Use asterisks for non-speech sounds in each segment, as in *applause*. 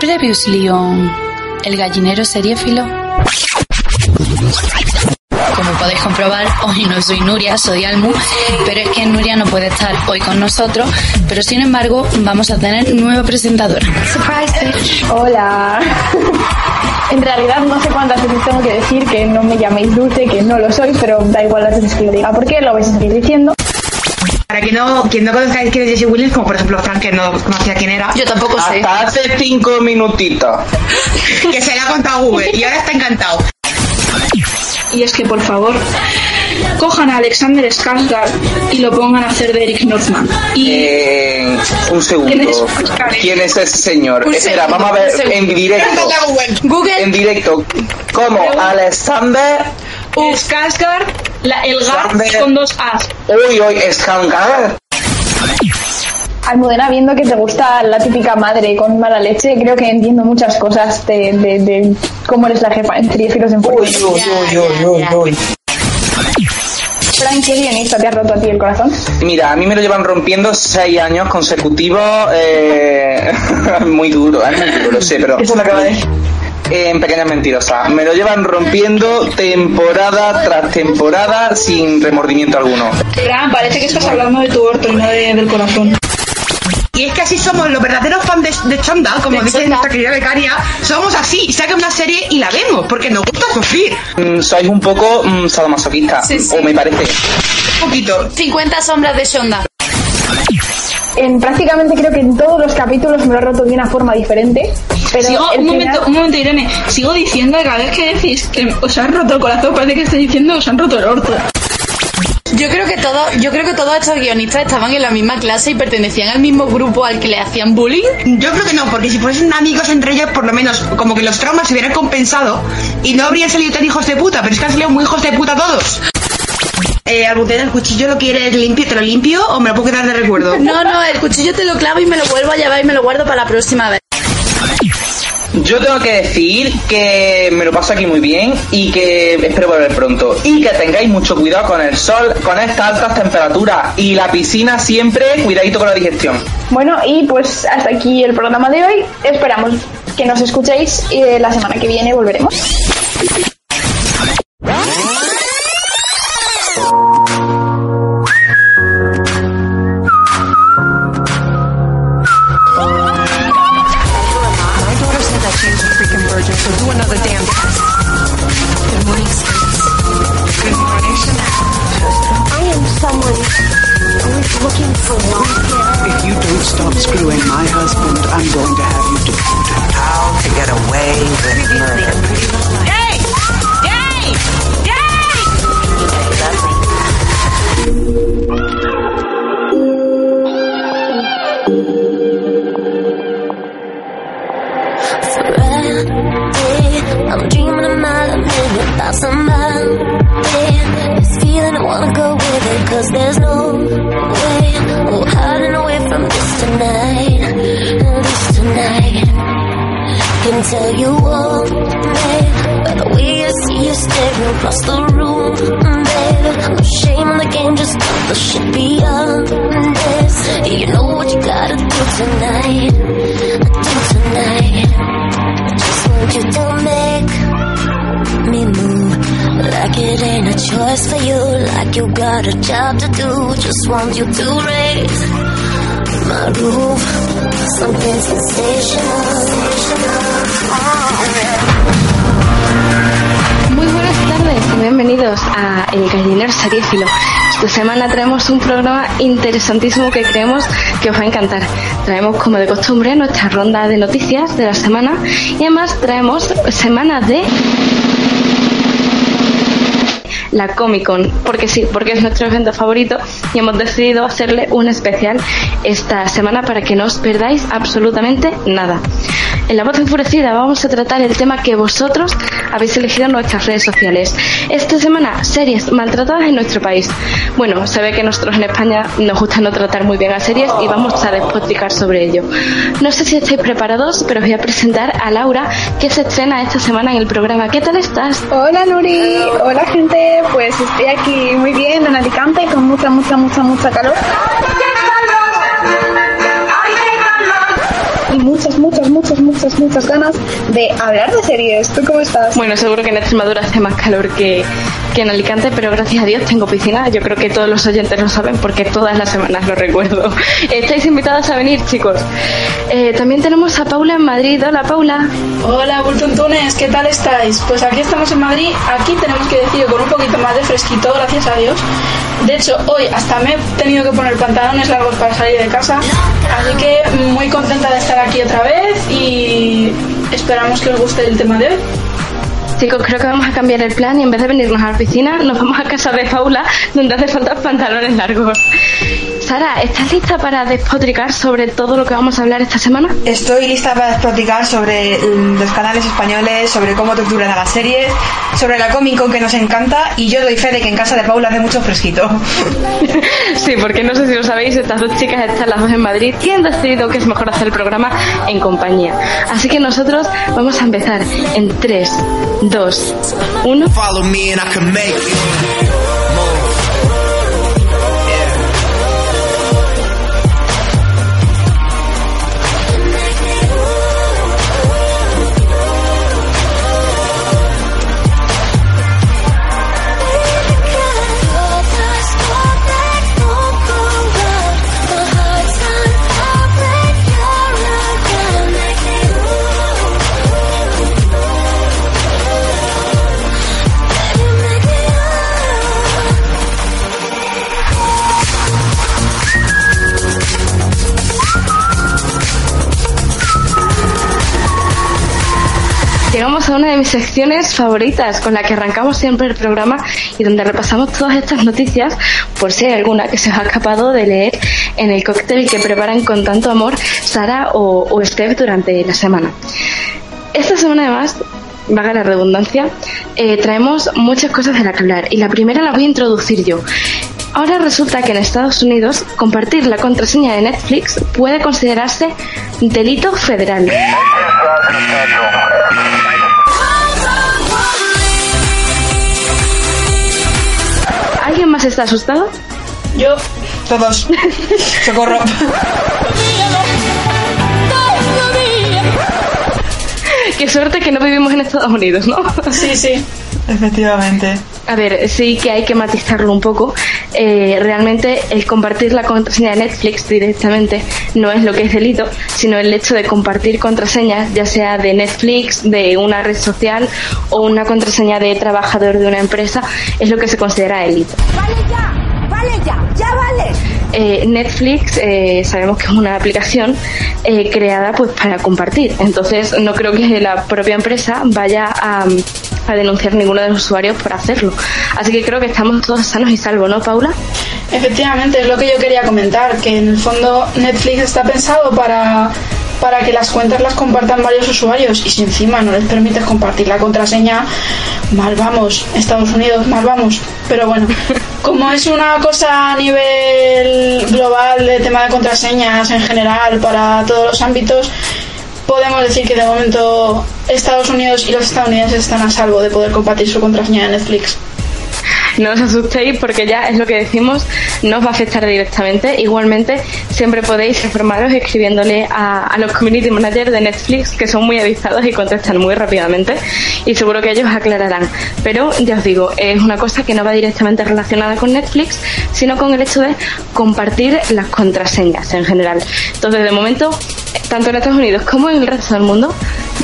Previously on El gallinero seriéfilo. Como podéis comprobar, hoy no soy Nuria, soy Almu, pero es que Nuria no puede estar hoy con nosotros, pero sin embargo vamos a tener nueva presentadora. Hola. En realidad no sé cuántas veces tengo que decir que no me llaméis Dulce, que no lo soy, pero da igual las veces que lo diga, porque lo vais a seguir diciendo. Para que no, quien no conozca quién es Jesse Williams, como por ejemplo Frank, que no conocía quién era, Yo tampoco sé. Hasta hace cinco minutitos. *laughs* que se le ha contado Google y ahora está encantado. Y es que, por favor, cojan a Alexander Skarsgård y lo pongan a hacer de Eric Northman. Y Eh, un segundo. ¿Quién es Oscar? ¿Quién es ese señor? Un Espera, segundo, vamos a ver en directo. Google. En directo. ¿Cómo? Alexander. Skarsgård, el Gar Skarsgård. con dos As. Uy, uy, Skangar. Almudena, viendo que te gusta la típica madre con mala leche, creo que entiendo muchas cosas de, de- de cómo eres la jefa en Triéfilos en uy, uy, uy, uy, uy. Frank, ¿qué guionista te ha roto a ti el corazón? Mira, a mí me lo llevan rompiendo seis años consecutivos. Eh, *laughs* muy duro, es muy duro, lo sé, pero. Eso lo acaba de. Eh, en pequeñas mentirosas. Me lo llevan rompiendo temporada tras temporada sin remordimiento alguno. Fran, parece que estás hablando de tu orto y no de- del corazón. Y es que así somos los verdaderos fans de, de Chonda, como De dice Chonda. nuestra querida becaria. Somos así, saca una serie y la vemos, porque nos gusta sufrir. Mm, sois un poco mm, sadomasoquista, Sí, sí. o me parece. Un poquito. 50 sombras de Shonda. En prácticamente creo que en todos los capítulos me lo he roto de una forma diferente. Pero Sigo, un final- momento, un momento, Irene. Sigo diciendo que cada vez que decís que os han roto el corazón, parece que estáis diciendo os han roto el orto. Yo creo que todo, yo creo que todos estos guionistas estaban en la misma clase y pertenecían al mismo grupo al que le hacían bullying. Yo creo que no, porque si fuesen amigos entre ellos, por lo menos como que los traumas se hubieran compensado y no habrían salido tan hijos de puta, pero es que han salido muy hijos de puta todos. Eh, Albutena, el cuchillo lo quieres limpio, ¿te lo limpio o me lo puedo quedar de recuerdo? No, no, el cuchillo te lo clavo y me lo vuelvo a llevar y me lo guardo para la próxima vez. Yo tengo que decir que me lo paso aquí muy bien y que espero volver pronto. Y que tengáis mucho cuidado con el sol, con estas altas temperaturas y la piscina siempre, cuidadito con la digestión. Bueno, y pues hasta aquí el programa de hoy. Esperamos que nos escuchéis y eh, la semana que viene volveremos. Tonight. Do tonight. Just want you to make me move like it ain't a choice for you, like you got a job to do. Just want you to raise my roof, something sensational. Muy buenas tardes y bienvenidos a El Gallinero Seriéfilo. Esta semana traemos un programa interesantísimo que creemos que os va a encantar. Traemos, como de costumbre, nuestra ronda de noticias de la semana y además traemos semanas de la Comic Con, porque sí, porque es nuestro evento favorito y hemos decidido hacerle un especial esta semana para que no os perdáis absolutamente nada. En La Voz Enfurecida vamos a tratar el tema que vosotros habéis elegido en nuestras redes sociales. Esta semana, series maltratadas en nuestro país. Bueno, se ve que nosotros en España nos gusta no tratar muy bien a series y vamos a despotricar sobre ello. No sé si estáis preparados, pero os voy a presentar a Laura, que se estrena esta semana en el programa. ¿Qué tal estás? Hola Nuri, hola gente, pues estoy aquí muy bien en Alicante con mucha, mucha, mucha, mucha calor. Y muchas, muchas, muchas, ganas de hablar de series. ¿Tú cómo estás? Bueno, seguro que en Extremadura hace más calor que, que en Alicante, pero gracias a Dios tengo piscina. Yo creo que todos los oyentes lo saben porque todas las semanas lo recuerdo. *laughs* Estáis invitados a venir, chicos. Eh, también tenemos a Paula en Madrid. Hola, Paula. Hola, Bultuntunes, ¿qué tal estáis? Pues aquí estamos en Madrid, aquí tenemos que decir con un poquito más de fresquito, gracias a Dios. De hecho, hoy hasta me he tenido que poner pantalones largos para salir de casa, así que muy contenta de estar aquí otra vez y esperamos que os guste el tema de hoy. Chicos, creo que vamos a cambiar el plan y en vez de venirnos a la piscina, nos vamos a casa de Paula, donde hace falta pantalones largos. Sara, ¿estás lista para despotricar sobre todo lo que vamos a hablar esta semana? Estoy lista para despotricar sobre mm, los canales españoles, sobre cómo torturan a las series, sobre la Comic Con que nos encanta y yo doy fe de que en casa de Paula hace mucho fresquito. *laughs* Sí, porque no sé si lo sabéis, estas dos chicas están las dos en Madrid y han decidido que es mejor hacer el programa en compañía. Así que nosotros vamos a empezar en 3, 2, 1. Follow me and I can make you Una de mis secciones favoritas, con la que arrancamos siempre el programa y donde repasamos todas estas noticias, por si hay alguna que se os ha escapado de leer en el cóctel que preparan con tanto amor Sara o, o Steph durante la semana. Esta semana además, vaga la redundancia, eh, traemos muchas cosas de las que hablar y la primera la voy a introducir yo. Ahora resulta que en Estados Unidos compartir la contraseña de Netflix puede considerarse delito federal. ¿Alguien más está asustado? Yo. Todos. *laughs* Socorro. *laughs* Qué suerte que no vivimos en Estados Unidos, ¿no? Sí, sí. Efectivamente. A ver, sí que hay que matizarlo un poco. Eh, realmente el compartir la contraseña de Netflix directamente no es lo que es delito, sino el hecho de compartir contraseñas, ya sea de Netflix, de una red social o una contraseña de trabajador de una empresa, es lo que se considera delito. ¡Vale ya! ¡Vale ya! ¡Ya vale! Eh, Netflix eh, sabemos que es una aplicación eh, creada pues para compartir, entonces no creo que la propia empresa vaya a, a denunciar ninguno de los usuarios por hacerlo. Así que creo que estamos todos sanos y salvos, ¿no, Paula? Efectivamente, es lo que yo quería comentar, que en el fondo Netflix está pensado para, para que las cuentas las compartan varios usuarios y si encima no les permites compartir la contraseña, mal vamos, Estados Unidos, mal vamos. Pero bueno, *laughs* como es una cosa a nivel global de tema de contraseñas en general para todos los ámbitos, podemos decir que de momento Estados Unidos y los estadounidenses están a salvo de poder compartir su contraseña de Netflix. No os asustéis porque ya es lo que decimos, no os va a afectar directamente. Igualmente, siempre podéis informaros escribiéndole a, a los community managers de Netflix, que son muy avisados y contestan muy rápidamente, y seguro que ellos aclararán. Pero ya os digo, es una cosa que no va directamente relacionada con Netflix, sino con el hecho de compartir las contraseñas en general. Entonces, de momento, tanto en Estados Unidos como en el resto del mundo,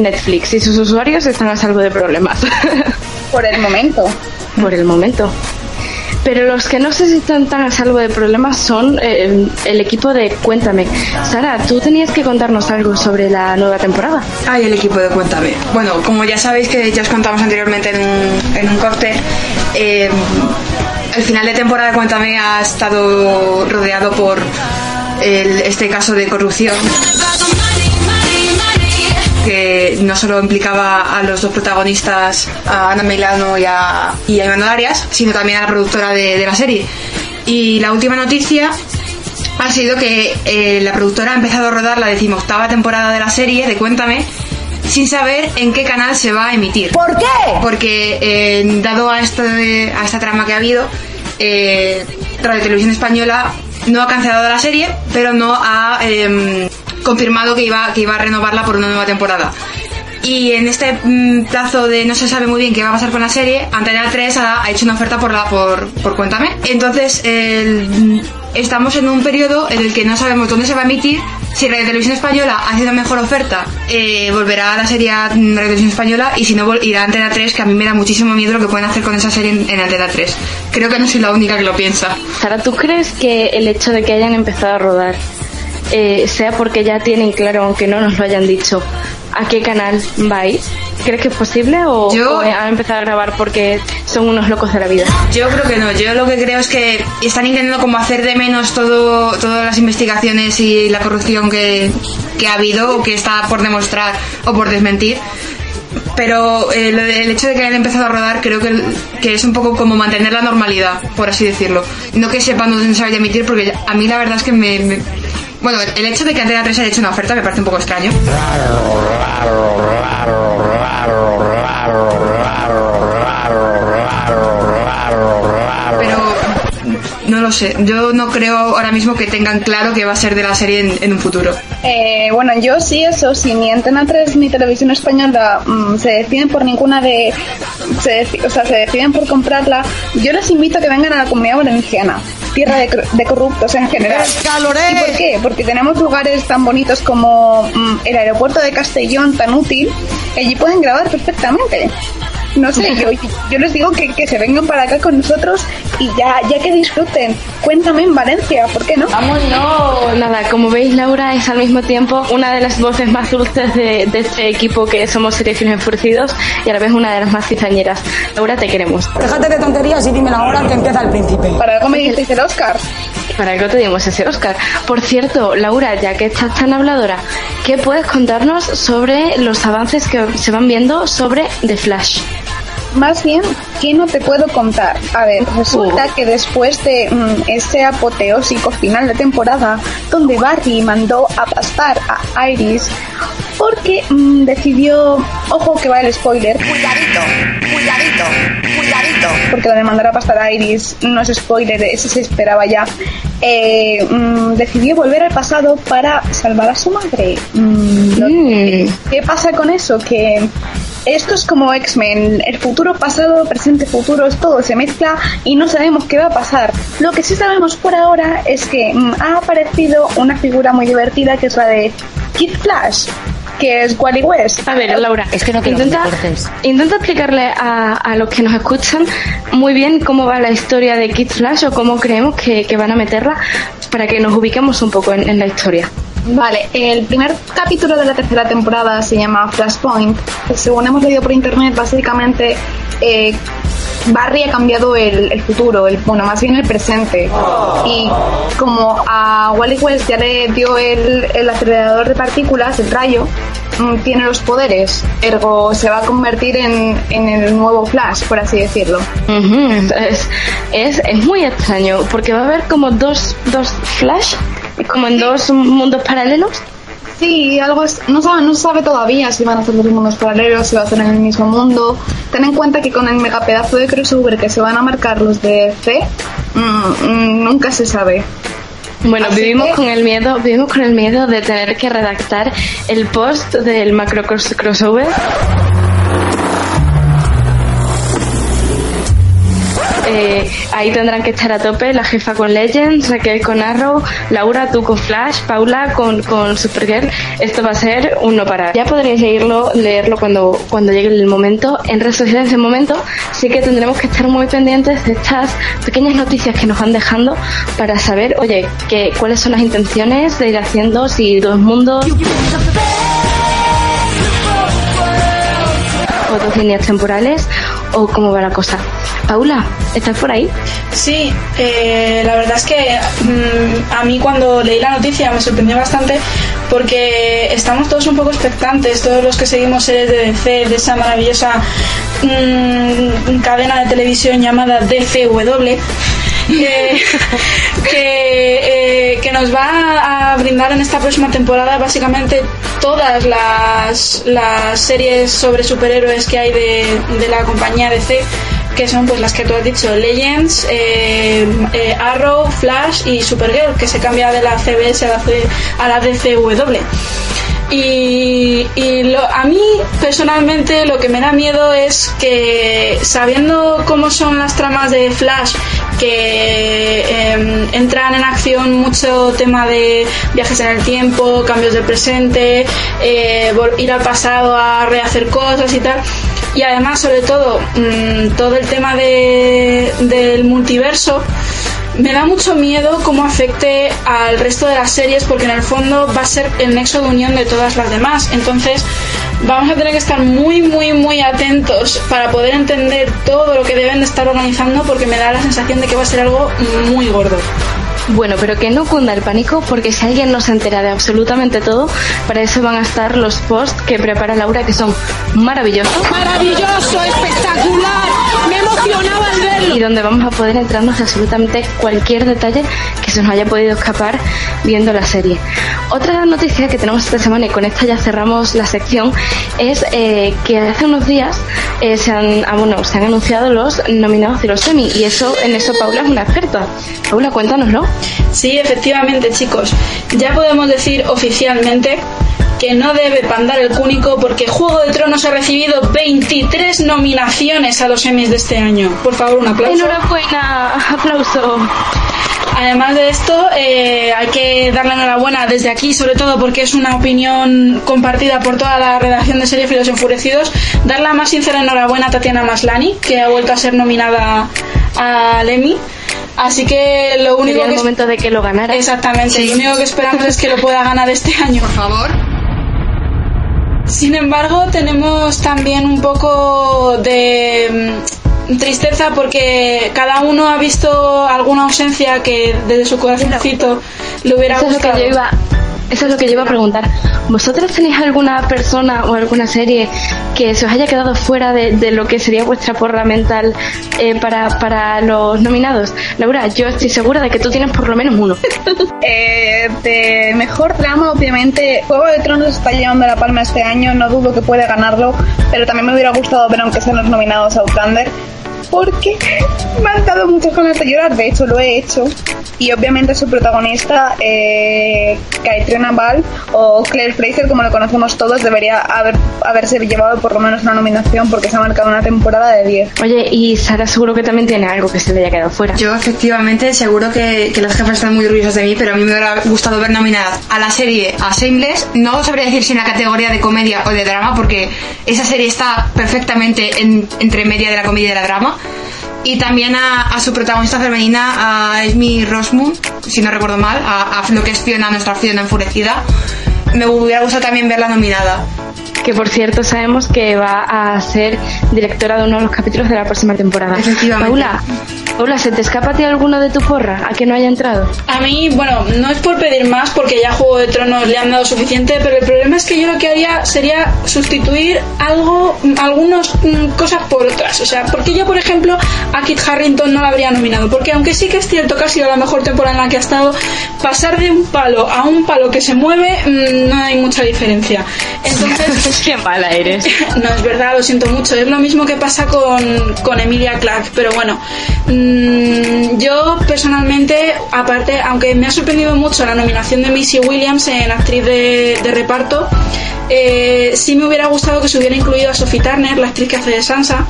Netflix y sus usuarios están a salvo de problemas. *laughs* Por el momento. Por el momento. Pero los que no sé si tan a salvo de problemas son eh, el equipo de Cuéntame. Sara, tú tenías que contarnos algo sobre la nueva temporada. Ay, el equipo de Cuéntame. Bueno, como ya sabéis que ya os contamos anteriormente en un, en un cóctel, eh, el final de temporada de Cuéntame ha estado rodeado por el- este caso de corrupción que no solo implicaba a los dos protagonistas, a Ana Milano y a, y a Iván Arias, sino también a la productora de, de la serie. Y la última noticia ha sido que eh, la productora ha empezado a rodar la decimoctava temporada de la serie de Cuéntame sin saber en qué canal se va a emitir. ¿Por qué? Porque eh, dado a, este- a esta trama que ha habido, eh, Radio Televisión Española no ha cancelado la serie, pero no ha em, confirmado que iba, que iba a renovarla por una nueva temporada. Y en este mm, plazo de no se sabe muy bien qué va a pasar con la serie, Antena 3 ha, hecho una oferta por la por, por Cuéntame. Entonces, el- mm, estamos en un periodo en el que no sabemos dónde se va a emitir. Si Radio Televisión Española hace una mejor oferta, eh, volverá a la serie a mm, Radio Televisión Española y si no, irá a Antena 3, que a mí me da muchísimo miedo lo que pueden hacer con esa serie en, en Antena 3. Creo que no soy la única que lo piensa. Sara, ¿tú crees que el hecho de que hayan empezado a rodar eh, sea porque ya tienen claro, aunque no nos lo hayan dicho, a qué canal vais? ¿Crees que es posible o, Yo- o han empezado a grabar porque son unos locos de la vida? Yo creo que no, yo lo que creo es que están intentando como hacer de menos todo, todas las investigaciones y la corrupción que, que ha habido o que está por demostrar o por desmentir. Pero eh, el hecho de que hayan empezado a rodar creo que, que es un poco como mantener la normalidad, por así decirlo. No que sepan dónde se vaya a emitir, porque a mí la verdad es que me... me- bueno, el hecho de que Antena 3 haya hecho una oferta me parece un poco extraño. Pero no lo sé, yo no creo ahora mismo que tengan claro que va a ser de la serie en, un futuro. Eh, bueno, yo sí, eso, si ni Antena 3 ni Televisión Española mm, se deciden por ninguna de. Se o sea, se deciden por comprarla, yo les invito a que vengan a la comunidad valenciana, tierra de, de corruptos en general. ¿Y por qué? Porque tenemos lugares tan bonitos como mm, el aeropuerto de Castellón, tan útil, allí pueden grabar perfectamente. No sé, yo, yo les digo que, que se vengan para acá con nosotros y ya, ya que disfruten. Cuéntame en Valencia, ¿por qué no? ¡Vámonos! Nada, como veis, Laura es al mismo tiempo una de las voces más dulces de, de este equipo que somos Seriefilos Enfurecidos y a la vez una de las más cizañeras. Laura, te queremos. Déjate de tonterías y dime la hora que empieza el príncipe. Para algo me dices el Oscar. Para algo te dimos ese Oscar. Por cierto, Laura, ya que estás tan habladora, ¿qué puedes contarnos sobre los avances que se van viendo sobre The Flash? Más bien, ¿qué no te puedo contar? A ver, resulta que después de mm, ese apoteósico final de temporada, donde Barry mandó a pastar a Iris, porque mm, decidió, ojo que va el spoiler, Cuidadito, cuidadito, cuidadito. porque lo de mandar a pastar a Iris no es spoiler, eso se esperaba ya, eh, mm, decidió volver al pasado para salvar a su madre. Mm, ¿Qué pasa con eso? Que esto es como X-Men, el futuro, pasado, presente, futuro, todo se mezcla y no sabemos qué va a pasar. Lo que sí sabemos por ahora es que mm, ha aparecido una figura muy divertida que es la de Kid Flash, que es Wally West. A ver, Laura, Es que no quiero que intenta, cortes. intenta explicarle a, a los que nos escuchan muy bien cómo va la historia de Kid Flash o cómo creemos que, que van a meterla para que nos ubiquemos un poco en, en la historia. Vale, el primer capítulo de la tercera temporada se llama Flashpoint. Según hemos leído por internet, básicamente eh, Barry ha cambiado el, el futuro, el, bueno, más bien el presente. Y como a Wally West ya le dio el, el acelerador de partículas, el rayo, mm, tiene los poderes, ergo se va a convertir en, en el nuevo Flash, por así decirlo. Ujú, entonces, es, es muy extraño porque va a haber como dos, dos Flash, como en dos mundos paralelos. Sí, algo es, no sabe, no sabe todavía si van a ser dos mundos paralelos, si va a ser en el mismo mundo. Ten en cuenta que con el megapedazo de crossover que se van a marcar los de C, mm, mm, nunca se sabe. Bueno, Así vivimos que- con el miedo, vivimos con el miedo de tener que redactar el post del macro cross- crossover. Eh, ahí tendrán que estar a tope la jefa con Legends, Raquel con Arrow, Laura tú con Flash, Paula con, con Supergirl. Esto va a ser un no parar. Ya podréis leerlo, leerlo cuando, cuando llegue el momento. En redes sociales de momento sí que tendremos que estar muy pendientes de estas pequeñas noticias que nos van dejando para saber, oye, que, cuáles son las intenciones de ir haciendo, si dos mundos o dos líneas temporales o cómo va la cosa. Paula, ¿estás por ahí? Sí, eh, la verdad es que mm, a mí cuando leí la noticia me sorprendió bastante porque estamos todos un poco expectantes, todos los que seguimos series de de esa maravillosa mm, cadena de televisión llamada DCW. Que, *laughs* que, eh, que nos va a brindar en esta próxima temporada básicamente todas las, las series sobre superhéroes que hay de, de la compañía DC que son pues las que tú has dicho, Legends, eh, eh, Arrow, Flash y Supergirl, que se cambia de la CBS a la, C- a la DCW. Y, lo- a mí personalmente lo que me da miedo es que sabiendo cómo son las tramas de Flash, que em, entran en acción mucho tema de viajes en el tiempo, cambios del presente, eh, ir al pasado a rehacer cosas y tal. Y además, sobre todo, mm, todo el tema de, del multiverso, me da mucho miedo cómo afecte al resto de las series porque en el fondo va a ser el nexo de unión de todas las demás. Entonces vamos a tener que estar muy, muy, muy atentos para poder entender todo lo que deben de estar organizando porque me da la sensación de que va a ser algo muy gordo. Bueno, pero que no cunda el pánico porque si alguien no se entera de absolutamente todo, para eso van a estar los posts que prepara Laura que son maravillosos. Maravilloso, espectacular. Me emocionaba al verlo. y donde vamos a poder entrarnos de absolutamente cualquier detalle que se nos haya podido escapar viendo la serie. Otra noticia que tenemos esta semana y con esta ya cerramos la sección es eh, que hace unos días eh, se, han, ah, bueno, se han anunciado los nominados de los Emmy y eso en eso Paula es una experta. Paula, cuéntanoslo. Sí, efectivamente, chicos. Ya podemos decir oficialmente que no debe pandar el cúnico porque Juego de Tronos ha recibido 23 nominaciones a los Emmys de este año. Por favor, un aplauso. Enhorabuena, aplauso. Además de esto, eh, hay que darle enhorabuena desde aquí, sobre todo porque es una opinión compartida por toda la redacción de Serie Filos Enfurecidos. Dar la más sincera enhorabuena a Tatiana Maslani, que ha vuelto a ser nominada al Emmy. Así que lo único Sería el que momento de que lo ganara. Exactamente, lo único que esperamos es que lo pueda ganar este año. Por favor. Sin embargo, tenemos también un poco de mm, tristeza porque cada uno ha visto alguna ausencia que desde su corazoncito le hubiera Eso es lo gustado. que yo iba, eso es lo que yo iba a preguntar. ¿Vosotros tenéis alguna persona o alguna serie que se os haya quedado fuera de, de lo que sería vuestra porra mental eh, para, para los nominados? Laura, yo estoy segura de que tú tienes por lo menos uno. *laughs* Eh, de mejor drama, obviamente, Juego de Tronos está llevando la palma este año, no dudo que puede ganarlo, pero también me hubiera gustado ver aunque sean los nominados a Outlander, porque me han dado muchas ganas de llorar, de hecho lo he hecho, y obviamente su protagonista, eh, Caitriona Ball o Claire Fraser, como lo conocemos todos, debería haber, haberse llevado por lo menos una nominación porque se ha marcado una temporada de 10. Oye, y Sara seguro que también tiene algo que se le haya quedado fuera. Yo efectivamente seguro que, que los jefes están muy orgullosos de mí, pero a mí me hubiera gustado ver nominadas a la serie a Shameless. No sabría decir si en la categoría de comedia o de drama, porque esa serie está perfectamente en- entre media de la comedia y de la drama. Y también a, a su protagonista femenina, a Esme Rosmund, si no recuerdo mal, a, a lo que es Fiona, nuestra Fiona enfurecida. Me hubiera gustado también verla nominada. Que por cierto sabemos que va a ser directora de uno de los capítulos de la próxima temporada. Efectivamente. Paula, Paula, ¿se te escapa a ti alguno de tu porra a que no haya entrado? A mí, bueno, no es por pedir más porque ya Juego de Tronos le han dado suficiente, pero el problema es que yo lo que haría sería sustituir algo, algunas mm, cosas por otras. O sea, porque yo, por ejemplo, a Kit Harrington no la habría nominado, porque aunque sí que es cierto que ha sido la mejor temporada en la que ha estado, pasar de un palo a un palo que se mueve mm, no hay mucha diferencia. Entonces, *laughs* Qué mala eres. *laughs* no, es verdad, lo siento mucho. Es lo mismo que pasa con, con Emilia Clarke, pero bueno, mm, yo personalmente, aparte, aunque me ha sorprendido mucho la nominación de Missy Williams en actriz de, reparto, eh, sí me hubiera gustado que se hubiera incluido a Sophie Turner, la actriz que hace de Sansa,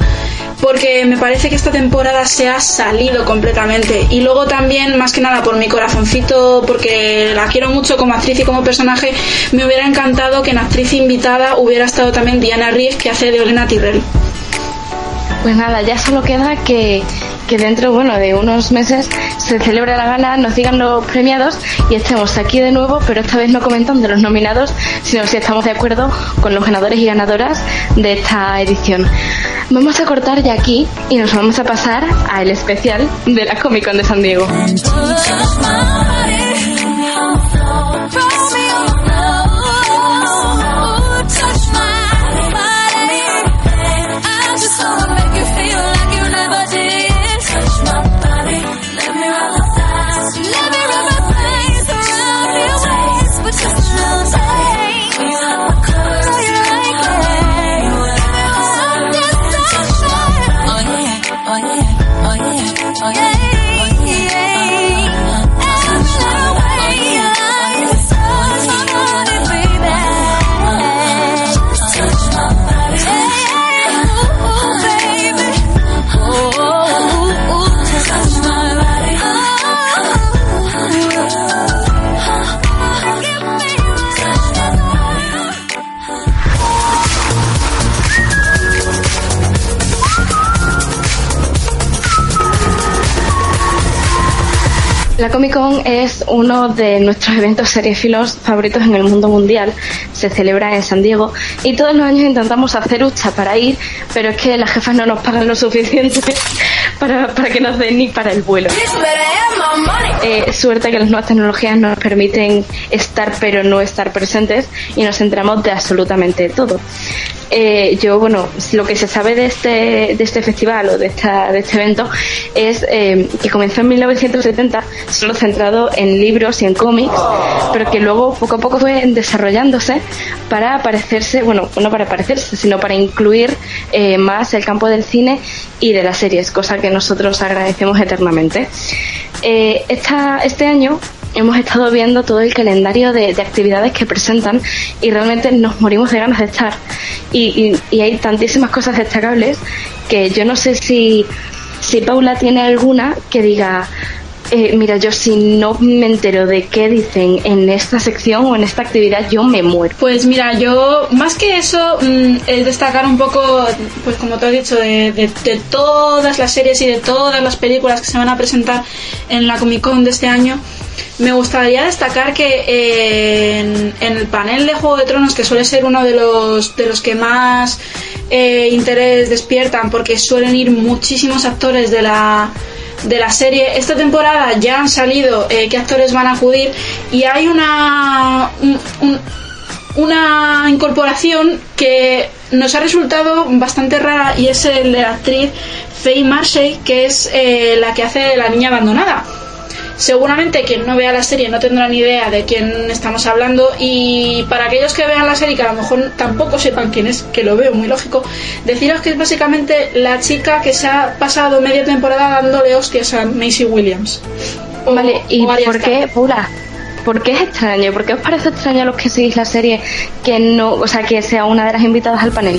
porque me parece que esta temporada se ha salido completamente. Y luego también, más que nada por mi corazoncito, porque la quiero mucho como actriz y como personaje, me hubiera encantado que en actriz invitada hubiera estado también Diana Rief, que hace de Olena Tyrrell. Pues nada, ya solo queda que, que dentro, bueno, de unos meses se celebra la gala, nos digan los premiados y estemos aquí de nuevo, pero esta vez no comentando los nominados, sino si estamos de acuerdo con los ganadores y ganadoras de esta edición. Vamos a cortar ya aquí y nos vamos a pasar al especial de la Comic Con de San Diego. Comic Con es uno de nuestros eventos seriéfilos favoritos en el mundo mundial. Se celebra en San Diego y todos los años intentamos hacer hucha para ir, pero es que las jefas no nos pagan lo suficiente *laughs* para, para que nos den ni para el vuelo. Eh, suerte que las nuevas tecnologías nos permiten estar pero no estar presentes y nos centramos de absolutamente todo. Eh, yo, bueno, lo que se sabe de este, de este festival o de, esta, de este evento es eh, que comenzó en 1970 solo centrado en libros y en cómics, pero que luego poco a poco fue desarrollándose para parecerse, bueno, no para parecerse, sino para incluir eh, más el campo del cine y de las series, cosa que nosotros agradecemos eternamente. Eh, este año hemos estado viendo todo el calendario de, de actividades que presentan y realmente nos morimos de ganas de estar. Y, y- y hay tantísimas cosas destacables que yo no sé si, si Paula tiene alguna que diga, eh, mira, yo si no me entero de qué dicen en esta sección o en esta actividad, yo me muero. Pues mira, yo más que eso mm, es destacar un poco, pues como te has dicho, de, de- de todas las series y de todas las películas que se van a presentar en la Comic Con de este año. Me gustaría destacar que eh, en, en el panel de Juego de Tronos, que suele ser uno de los, de los que más eh, interés despiertan, porque suelen ir muchísimos actores de la, de la serie. Esta temporada ya han salido eh, qué actores van a acudir y hay una, un- un- una incorporación que nos ha resultado bastante rara y es el de la actriz Faye Marshall, que es eh, la que hace la niña abandonada. Seguramente quien no vea la serie no tendrá ni idea de quién estamos hablando y para aquellos que vean la serie que a lo mejor tampoco sepan quién es, que lo veo muy lógico, deciros que es básicamente la chica que se ha pasado media temporada dándole hostias a Macy Williams. O- Vale, ¿y por qué, qué es extraño? ¿Por qué os parece extraño a los que seguís la serie que no, o sea, que sea una de las invitadas al panel?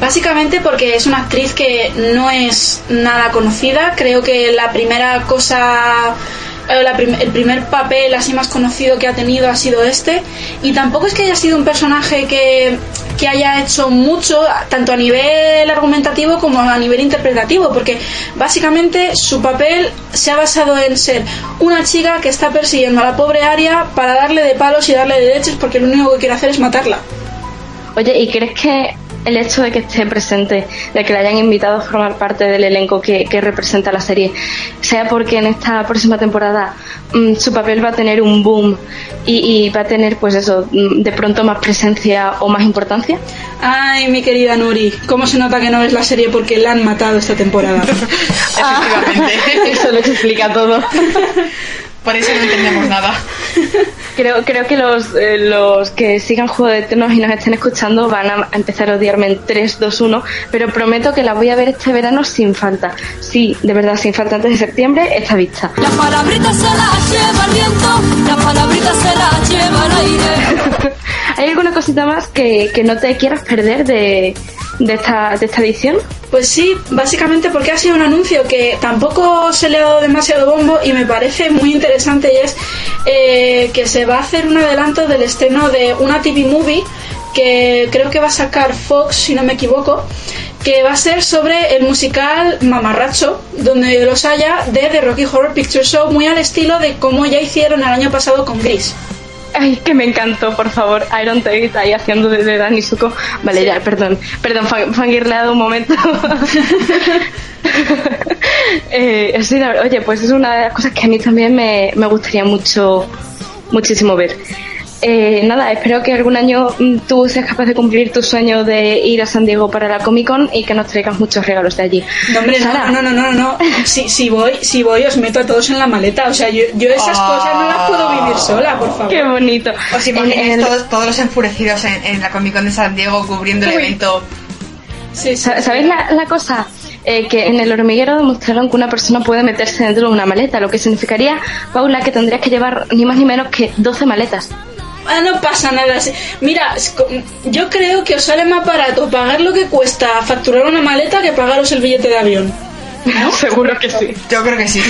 Básicamente porque es una actriz que no es nada conocida. Creo que la primera cosa, la el primer papel así más conocido que ha tenido ha sido este. Y tampoco es que haya sido un personaje que, que haya hecho mucho, tanto a nivel argumentativo como a nivel interpretativo, porque básicamente su papel se ha basado en ser una chica que está persiguiendo a la pobre Aria para darle de palos y darle de leches porque lo único que quiere hacer es matarla. Oye, ¿y crees que el hecho de que esté presente, de que la hayan invitado a formar parte del elenco que, que representa la serie, sea porque en esta próxima temporada mm, su papel va a tener un boom y, y va a tener, pues eso, mm, de pronto más presencia o más importancia? Ay, mi querida Nuri, ¿cómo se nota que no ves la serie porque la han matado esta temporada? *laughs* Efectivamente. *laughs* Eso lo explica todo. *laughs* Por eso no entendemos *laughs* nada. Creo, creo que los, eh, los que sigan Juego de Tronos y nos estén escuchando van a empezar a odiarme en 3, 2, 1, pero prometo que la voy a ver este verano sin falta. Sí, de verdad, sin falta antes de septiembre, está vista. La palabrita se la lleva el viento, la palabrita se la lleva el aire. *laughs* ¿Hay alguna cosita más que, que no te quieras perder de, de, esta, de esta edición? Pues sí, básicamente porque ha sido un anuncio que tampoco se le ha dado demasiado bombo y me parece muy interesante y es eh, que se va a hacer un adelanto del estreno de una TV movie que creo que va a sacar Fox, si no me equivoco, que va a ser sobre el musical Mamarracho, donde los haya de The Rocky Horror Picture Show, muy al estilo de como ya hicieron el año pasado con Gris. Ay, que me encantó, por favor. Iron Tate ahí haciendo de, Danny Zuko. Vale, ya, perdón. Perdón, fan- fangirleado un momento. *laughs* eh, sí, la oye, pues es una de las cosas que a mí también me, me gustaría mucho, muchísimo ver. Eh, nada, espero que algún año mm, tú seas capaz de cumplir tu sueño de ir a San Diego para la Comic Con y que nos traigas muchos regalos de allí. No, hombre, no, Sara, no, no, no, no. Si, si voy, si voy, os meto a todos en la maleta. O sea, yo, yo esas Ah. cosas no las puedo vivir sola, por favor. Qué bonito. Os imagináis el- todos, todos los enfurecidos en, en la Comic Con de San Diego cubriendo el evento. Sa- ¿Sabéis la, la cosa? Eh, que en el hormiguero demostraron que una persona puede meterse dentro de una maleta, lo que significaría, Paula, que tendrías que llevar ni más ni menos que 12 maletas. Ah, no pasa nada. Mira, yo creo que os sale más barato pagar lo que cuesta facturar una maleta que pagaros el billete de avión. *laughs* Seguro que sí. Yo creo que sí.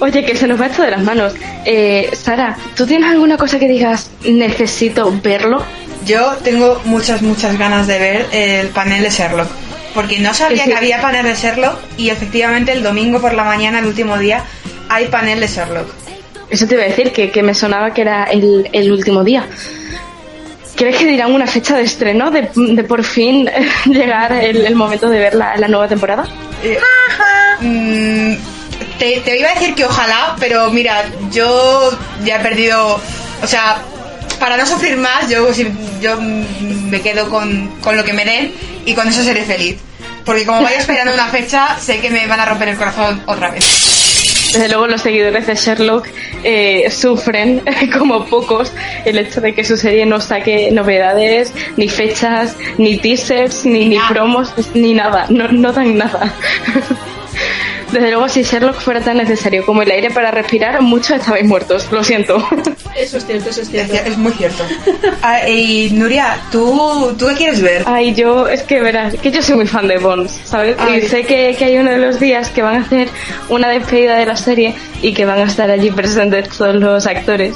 Oye, que se nos va esto de las manos. Eh, Sara, ¿tú tienes alguna cosa que digas, necesito verlo? Yo tengo muchas, muchas ganas de ver el panel de Sherlock. Porque no sabía que había panel de Sherlock y efectivamente el domingo por la mañana, el último día, hay panel de Sherlock. Eso te iba a decir, que, que me sonaba que era el, el último día. ¿Crees que dirán una fecha de estreno de, de por fin *laughs* llegar el, momento de ver la, la nueva temporada? Mm, te, iba a decir que ojalá, pero mira, yo ya he perdido, o sea, para no sufrir más, yo, yo me quedo con, con lo que me den y con eso seré feliz. Porque como vaya esperando una fecha, sé que me van a romper el corazón otra vez. Desde luego los seguidores de Sherlock eh, sufren *laughs* como pocos el hecho de que su serie no saque novedades, ni fechas, ni teasers, ni, ni promos, ni nada, no, no dan nada. *laughs* Desde luego si Sherlock fuera tan necesario como el aire para respirar, muchos estabais muertos, lo siento. Eso es cierto, eso es cierto. Es muy cierto. Ah, y Nuria, ¿tú, ¿tú qué quieres ver? Ay, yo, es que verás, que yo soy muy fan de Bones, ¿sabes? Ay. Y sé que, que hay uno de los días que van a hacer una despedida de la serie y que van a estar allí presentes todos los actores.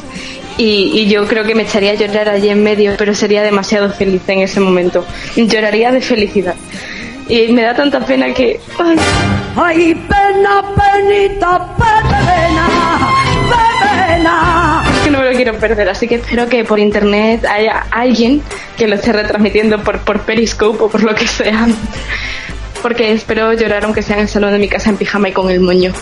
Y, y yo creo que me echaría a llorar allí en medio, pero sería demasiado feliz en ese momento. Lloraría de felicidad. Y me da tanta pena que... Ay, Ay, pena, penita, pena, pena. es que no me lo quiero perder, así que espero que por internet haya alguien que lo esté retransmitiendo por, por Periscope o por lo que sea. Porque espero llorar aunque sea en el salón de mi casa en pijama y con el moño.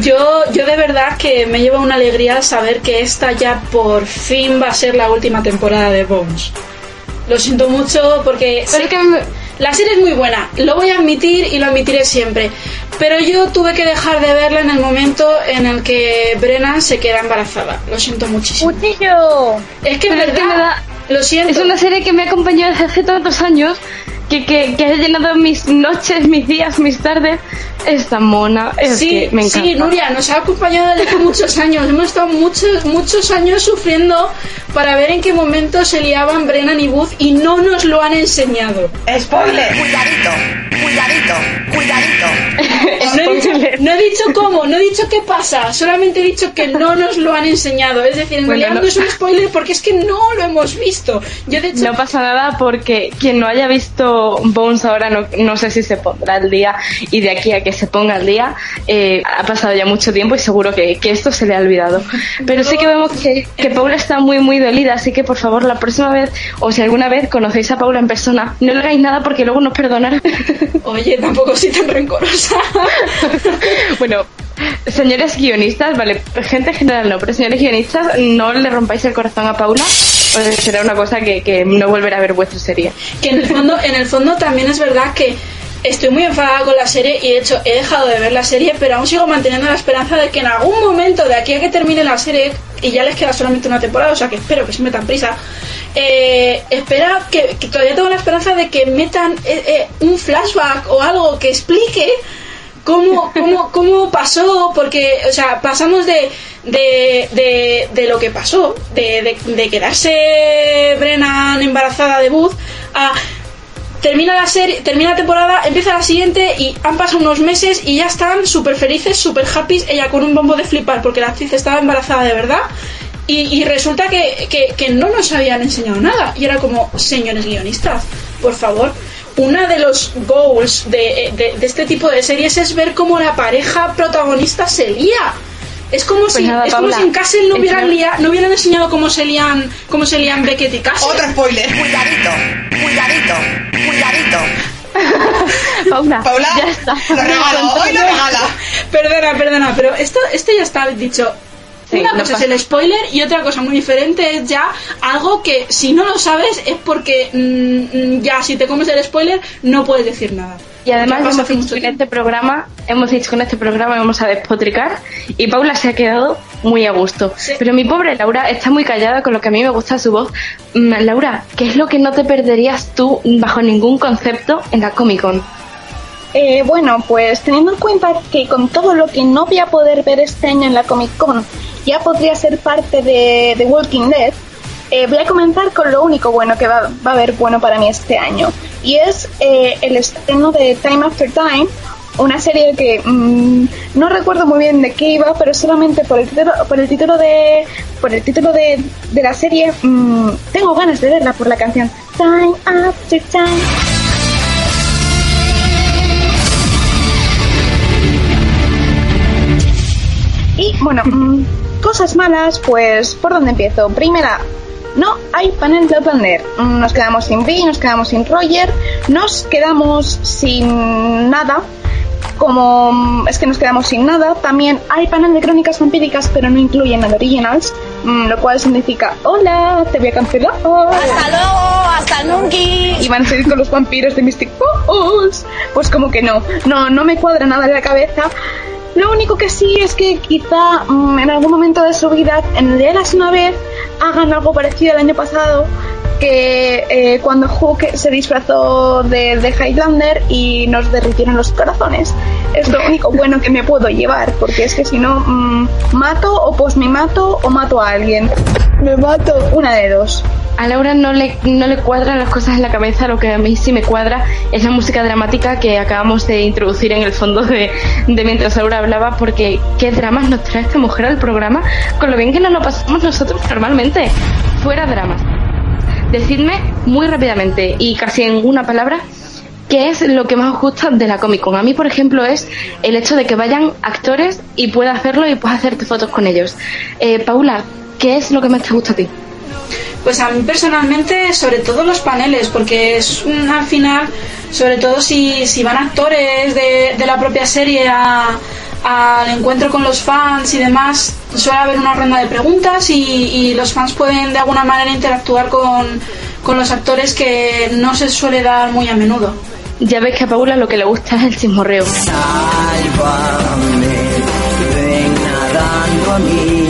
Yo, yo de verdad que me lleva una alegría saber que esta ya por fin va a ser la última temporada de Bones. Lo siento mucho porque sé que la serie es muy buena, lo voy a admitir y lo admitiré siempre. Pero yo tuve que dejar de verla en el momento en el que Brennan se queda embarazada. Lo siento muchísimo. Es que Pero es es que verdad. me da- Lo siento. Es una serie que me acompañó desde hace tantos años que, que, que ha llenado mis noches, mis días, mis tardes. Es tan mona, es sí, que me encanta. sí, Nuria, nos ha acompañado desde hace muchos años. Hemos estado muchos, muchos años sufriendo para ver en qué momento se liaban Brennan y Booth y no nos lo han enseñado. ¡Spoiler! Cuidadito, cuidadito, cuidadito. *laughs* No he, dicho, no he dicho cómo, no he dicho qué pasa, solamente he dicho que no nos lo han enseñado. Es decir, en Bueno, realidad no- no es un spoiler porque es que no lo hemos visto. Yo de hecho No pasa nada porque quien no haya visto Bones ahora no, no sé si se pondrá al día y de aquí a que se ponga al día eh, ha pasado ya mucho tiempo y seguro que, que esto se le ha olvidado. Pero sí que vemos que, que Paula está muy muy dolida, así que por favor la próxima vez o si alguna vez conocéis a Paula en persona, no le hagáis nada porque luego nos perdonará. *laughs* Oye, tampoco soy tan rencorosa. *laughs* bueno, señores guionistas, vale, gente en general no, pero señores guionistas, no le rompáis el corazón a Paula, o será una cosa que, que no volverá a ver vuestra serie. que en el fondo, en el fondo también es verdad que estoy muy enfadada con la serie y de hecho he dejado de ver la serie, pero aún sigo manteniendo la esperanza de que en algún momento de aquí a que termine la serie, y ya les queda solamente una temporada, o sea que espero que se metan prisa, eh, espera que, que todavía tengo la esperanza de que metan eh, eh, un flashback o algo que explique cómo, cómo, *laughs* cómo pasó, porque, o sea, pasamos de, de, de, de lo que pasó, de, de, de quedarse Brennan embarazada de Booth, a termina la serie, termina la temporada, empieza la siguiente y han pasado unos meses y ya están súper felices, súper happy, ella con un bombo de flipar porque la actriz estaba embarazada de verdad. Y, resulta que, que, que no nos habían enseñado nada. Y era como, señores guionistas, por favor, una de los goals de, de- de este tipo de series es ver cómo la pareja protagonista se lía. Es como Pues si nada, es como Paula, si en Castle no hubieran lia- no hubieran enseñado cómo se lían cómo se lían Beckett y Castle. Otro spoiler. Cuidadito, cuidadito, cuidadito. *laughs* Paula, Paula, ya está. lo regalo, hoy lo regala. Perdona, perdona, pero esto, esto ya está dicho. Sí, Una cosa es el spoiler y otra cosa muy diferente es ya algo que si no lo sabes es porque mm, mm, ya si te comes el spoiler no puedes decir nada. Y además hemos dicho que en este programa, hemos dicho que en este programa vamos a despotricar y Paula se ha quedado muy a gusto. Pero mi pobre Laura está muy callada con lo que a mí me gusta su voz. Mm, Laura, ¿qué es lo que no te perderías tú bajo ningún concepto en la Comic Con? Eh, bueno, pues teniendo en cuenta que con todo lo que no voy a poder ver este año en la Comic Con, ya podría ser parte de The Walking Dead, eh, voy a comenzar con lo único bueno que va, a haber bueno para mí este año. Y es eh, el estreno de Time After Time, una serie que mm, no recuerdo muy bien de qué iba, pero solamente por el título, por el título de por el título de, de la serie mm, tengo ganas de verla por la canción Time After Time. Y bueno, mm, cosas malas, pues ¿por dónde empiezo? Primera, no hay panel de. Mm, Nos quedamos sin Vi, nos quedamos sin Roger, nos quedamos sin nada. Como mm, es que nos quedamos sin nada, también hay panel de crónicas vampíricas, pero no incluyen el Originals, mm, lo cual significa: Hola, te voy a cancelar. Hasta luego, hasta nunca. Y van a seguir con los vampiros de Mystic Falls. Pues como que no, no, no me cuadra nada en la cabeza. Lo único que sí es que quizá mm, en algún momento de su vida, en el de Eras una vez, hagan algo parecido al año pasado, que eh, cuando Hook se disfrazó de, de Highlander y nos derritieron los corazones. Es lo único bueno que me puedo llevar, porque es que si no, mm, mato o pues me mato o mato a alguien. Me mato. Una de dos. A Laura no le, no le cuadran las cosas en la cabeza, lo que a mí sí me cuadra es la música dramática que acabamos de introducir en el fondo de, de mientras Laura hablaba, porque qué dramas nos trae esta mujer al programa, con lo bien que nos lo pasamos nosotros normalmente. Fuera dramas. Decidme muy rápidamente y casi en una palabra qué es lo que más os gusta de la Comic Con. A mí, por ejemplo, es el hecho de que vayan actores y puedas hacerlo y puedas hacerte fotos con ellos. Eh, Paula, ¿qué es lo que más te gusta a ti? Pues a mí personalmente, sobre todo los paneles, porque es un, al final, sobre todo si, si van actores de, de la propia serie a- al encuentro con los fans y demás, suele haber una ronda de preguntas y, y los fans pueden de alguna manera interactuar con, con los actores que no se suele dar muy a menudo. Ya ves que a Paula lo que le gusta es el chismorreo. Sálvame, ven nadando a mí.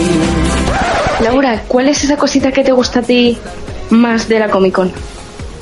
¿Cuál es esa cosita que te gusta a ti más de la Comic Con?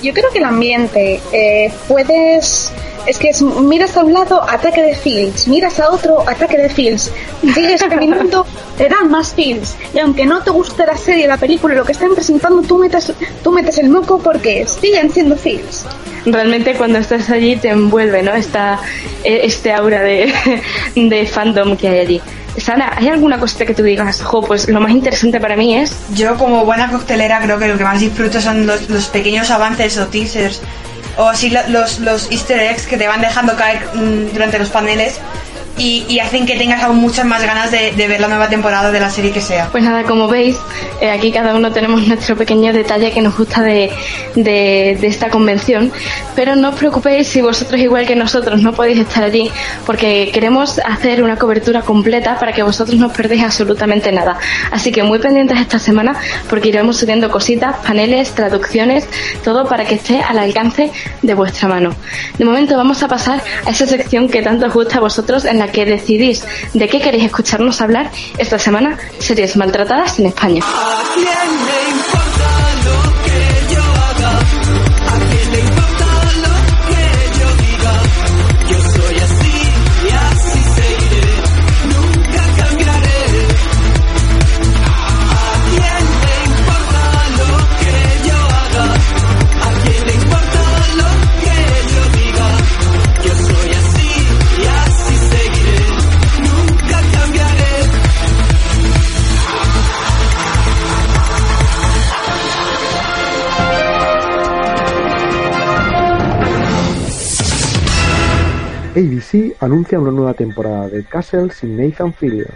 Yo creo que el ambiente, eh, puedes... Es que es- miras a un lado, ataque de Fields, miras a otro, ataque de Fields. Sigues *laughs* caminando, te dan más Fields. Y aunque no te guste la serie, la película, lo que están presentando, tú metes, tú metes el moco porque siguen siendo Fields. Realmente cuando estás allí te envuelve, ¿no? Esta, eh, este aura de, *laughs* de fandom que hay allí. Sara, ¿hay alguna cosita que tú digas, jo, pues lo más interesante para mí es... Yo como buena coctelera creo que lo que más disfruto son los, los pequeños avances o teasers o así lo- los, los easter eggs que te van dejando caer mm, durante los paneles y, y hacen que tengas aún muchas más ganas de, de ver la nueva temporada de la serie que sea. Pues nada, como veis, eh, aquí cada uno tenemos nuestro pequeño detalle que nos gusta de, de, de esta convención, pero no os preocupéis si vosotros igual que nosotros no podéis estar allí, porque queremos hacer una cobertura completa para que vosotros no os perdéis absolutamente nada. Así que muy pendientes esta semana, porque iremos subiendo cositas, paneles, traducciones, todo para que esté al alcance de vuestra mano. De momento vamos a pasar a esa sección que tanto os gusta a vosotros, en la que decidís de qué queréis escucharnos hablar esta semana, series maltratadas en España. ¿A quién Anuncia una nueva temporada de Castle sin Nathan Fillion.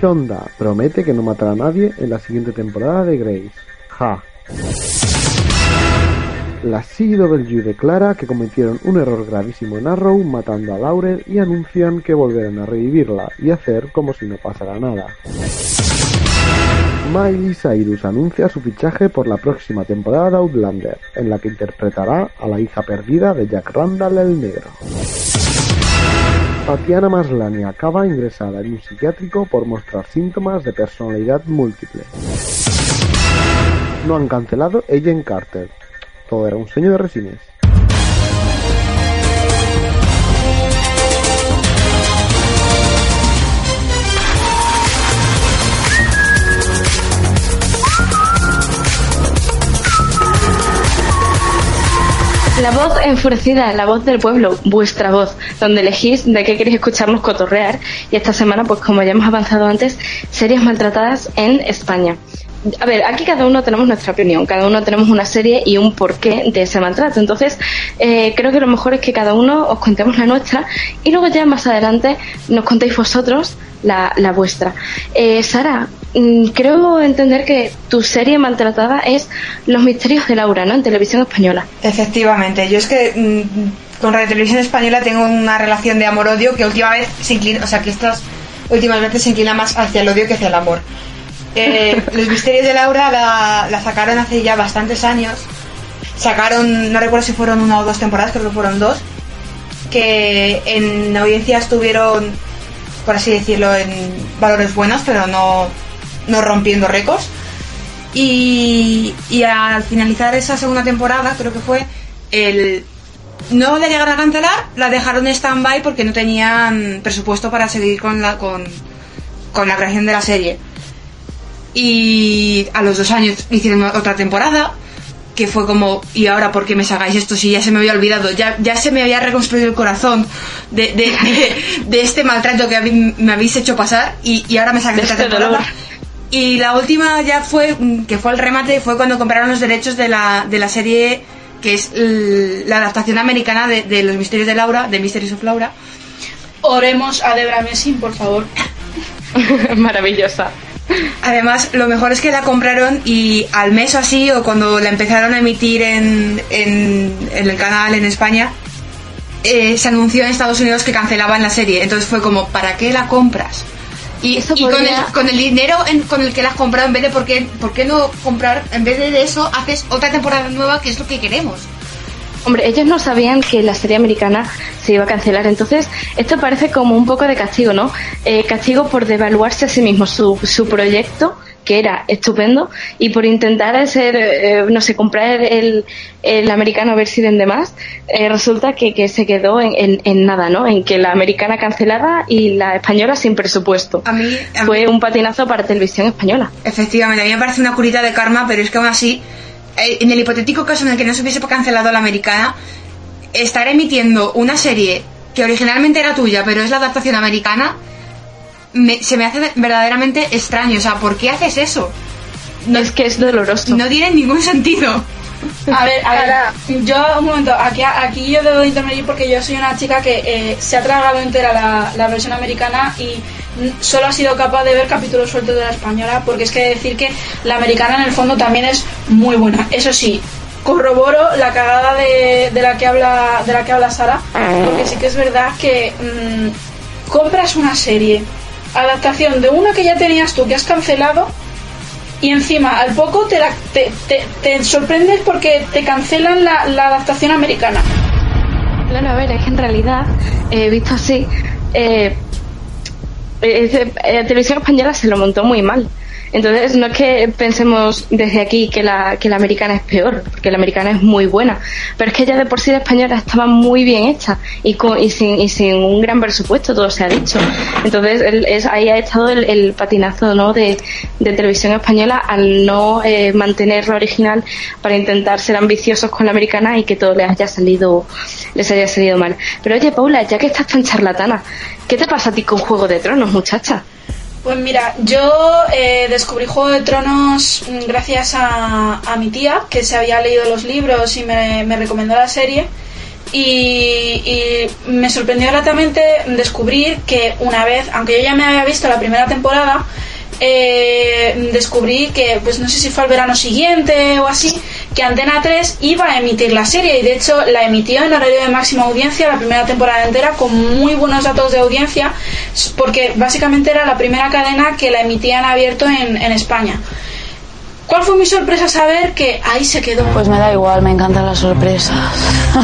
Shonda promete que no matará a nadie en la siguiente temporada de Grace. Ja. La CW declara que cometieron un error gravísimo en Arrow matando a Laurel y anuncian que volverán a revivirla y hacer como si no pasara nada. Miley Cyrus anuncia su fichaje por la próxima temporada de Outlander, en la que interpretará a la hija perdida de Jack Randall el Negro. Tatiana Maslany acaba ingresada en un psiquiátrico por mostrar síntomas de personalidad múltiple. No han cancelado Agent Carter. Todo era un sueño de resines. La voz enfurecida, la voz del pueblo, vuestra voz, donde elegís de qué queréis escucharnos cotorrear. Y esta semana, pues como ya hemos avanzado antes, series maltratadas en España. A ver, aquí cada uno tenemos nuestra opinión, cada uno tenemos una serie y un porqué de ese maltrato. Entonces, eh, creo que lo mejor es que cada uno os contemos la nuestra y luego ya más adelante nos contéis vosotros la, la vuestra. Eh, Sara, mm, creo entender que tu serie maltratada es Los misterios de Laura, ¿no? En televisión española. Efectivamente, yo es que mm, con Radio Televisión Española tengo una relación de amor-odio que última vez se inclina, o sea, que estas últimas veces se inclina más hacia el odio que hacia el amor. Los misterios de Laura la, sacaron hace ya bastantes años. Sacaron, no recuerdo si fueron una o dos temporadas, creo que fueron dos. Que en audiencia estuvieron, por así decirlo, en valores buenos, pero no, no rompiendo récords. Y, y al finalizar esa segunda temporada, creo que fue, el, no la llegaron a cancelar, la dejaron en stand-by porque no tenían presupuesto para seguir con la, con, con la creación de la serie. Y a los dos años hicieron otra temporada, que fue como, ¿y ahora por qué me sacáis esto si ya se me había olvidado? Ya, ya se me había reconstruido el corazón de, de, de- de este maltrato que me habéis hecho pasar y, y ahora me sacáis De esta este temporada. dolor. Y la última ya fue, mm, que fue el remate, fue cuando compraron los derechos de la, de la serie que es la adaptación americana de, de Los Misterios de Laura, de Mysteries of Laura. Oremos a Debra Messing, por favor. *laughs* Maravillosa. Además, lo mejor es que la compraron y al mes o así, o cuando la empezaron a emitir en, en, en el canal en España, eh, se anunció en Estados Unidos que cancelaban la serie. Entonces fue como, ¿para qué la compras? Y, y con, podría- el, con el dinero en- con el que la has comprado, en vez de, ¿por qué, ¿por qué no comprar? En vez de eso, haces otra temporada nueva, que es lo que queremos. Hombre, ellos no sabían que la serie americana se iba a cancelar, entonces esto parece como un poco de castigo, ¿no? Eh, castigo por devaluarse a sí mismo su, su proyecto, que era estupendo, y por intentar ser, eh, no sé, comprar el, el americano a ver si vende más, eh, resulta que, que se quedó en, en- en nada, ¿no? En que la americana cancelada y la española sin presupuesto. A mí, a Fue mí- un patinazo para televisión española. Efectivamente, a mí me parece una curita de karma, pero es que aún así, en el hipotético caso en el que no se hubiese cancelado la americana, estar emitiendo una serie que originalmente era tuya, pero es la adaptación americana, me- se me hace verdaderamente extraño. O sea, ¿por qué haces eso? es que es doloroso. No tiene ningún sentido. A ver, a ver, yo un momento, aquí, aquí yo debo de intervenir porque yo soy una chica que eh, se ha tragado entera la, la versión americana y solo ha sido capaz de ver capítulos sueltos de la española porque es que decir que la americana en el fondo también es muy buena. Eso sí, corroboro la cagada de, de la que habla de la que habla Sara porque sí que es verdad que mm, compras una serie adaptación de una que ya tenías tú que has cancelado y encima al poco te, la- te, te- sorprendes porque te cancelan la, la adaptación americana. Claro, a ver, es que en realidad, eh, visto así, eh, eh, eh, la televisión española se lo montó muy mal. Entonces, no es que pensemos desde aquí que la, que la americana es peor, porque la americana es muy buena, pero es que ya de por sí la española estaba muy bien hecha y, con, y, sin, y sin un gran presupuesto, todo se ha dicho. Entonces, el- es, ahí ha estado el, patinazo ¿no? de, de televisión española al no eh, mantener la original para intentar ser ambiciosos con la americana y que todo les haya salido, les haya salido mal. Pero oye, Paula, ya que estás tan charlatana, ¿qué te pasa a ti con Juego de Tronos, muchacha? Pues mira, yo eh, descubrí Juego de Tronos mm, gracias a, mi tía, que se había leído los libros y me, me recomendó la serie. y, y me sorprendió gratamente descubrir que una vez, aunque yo ya me había visto la primera temporada, eh, descubrí que, pues no sé si fue al verano siguiente o así, que Antena 3 iba a emitir la serie y de hecho la emitió en horario de máxima audiencia la primera temporada entera con muy buenos datos de audiencia porque básicamente era la primera cadena que la emitía en abierto en, en España. ¿Cuál fue mi sorpresa saber que ahí se quedó? Pues me da igual, me encantan las sorpresas.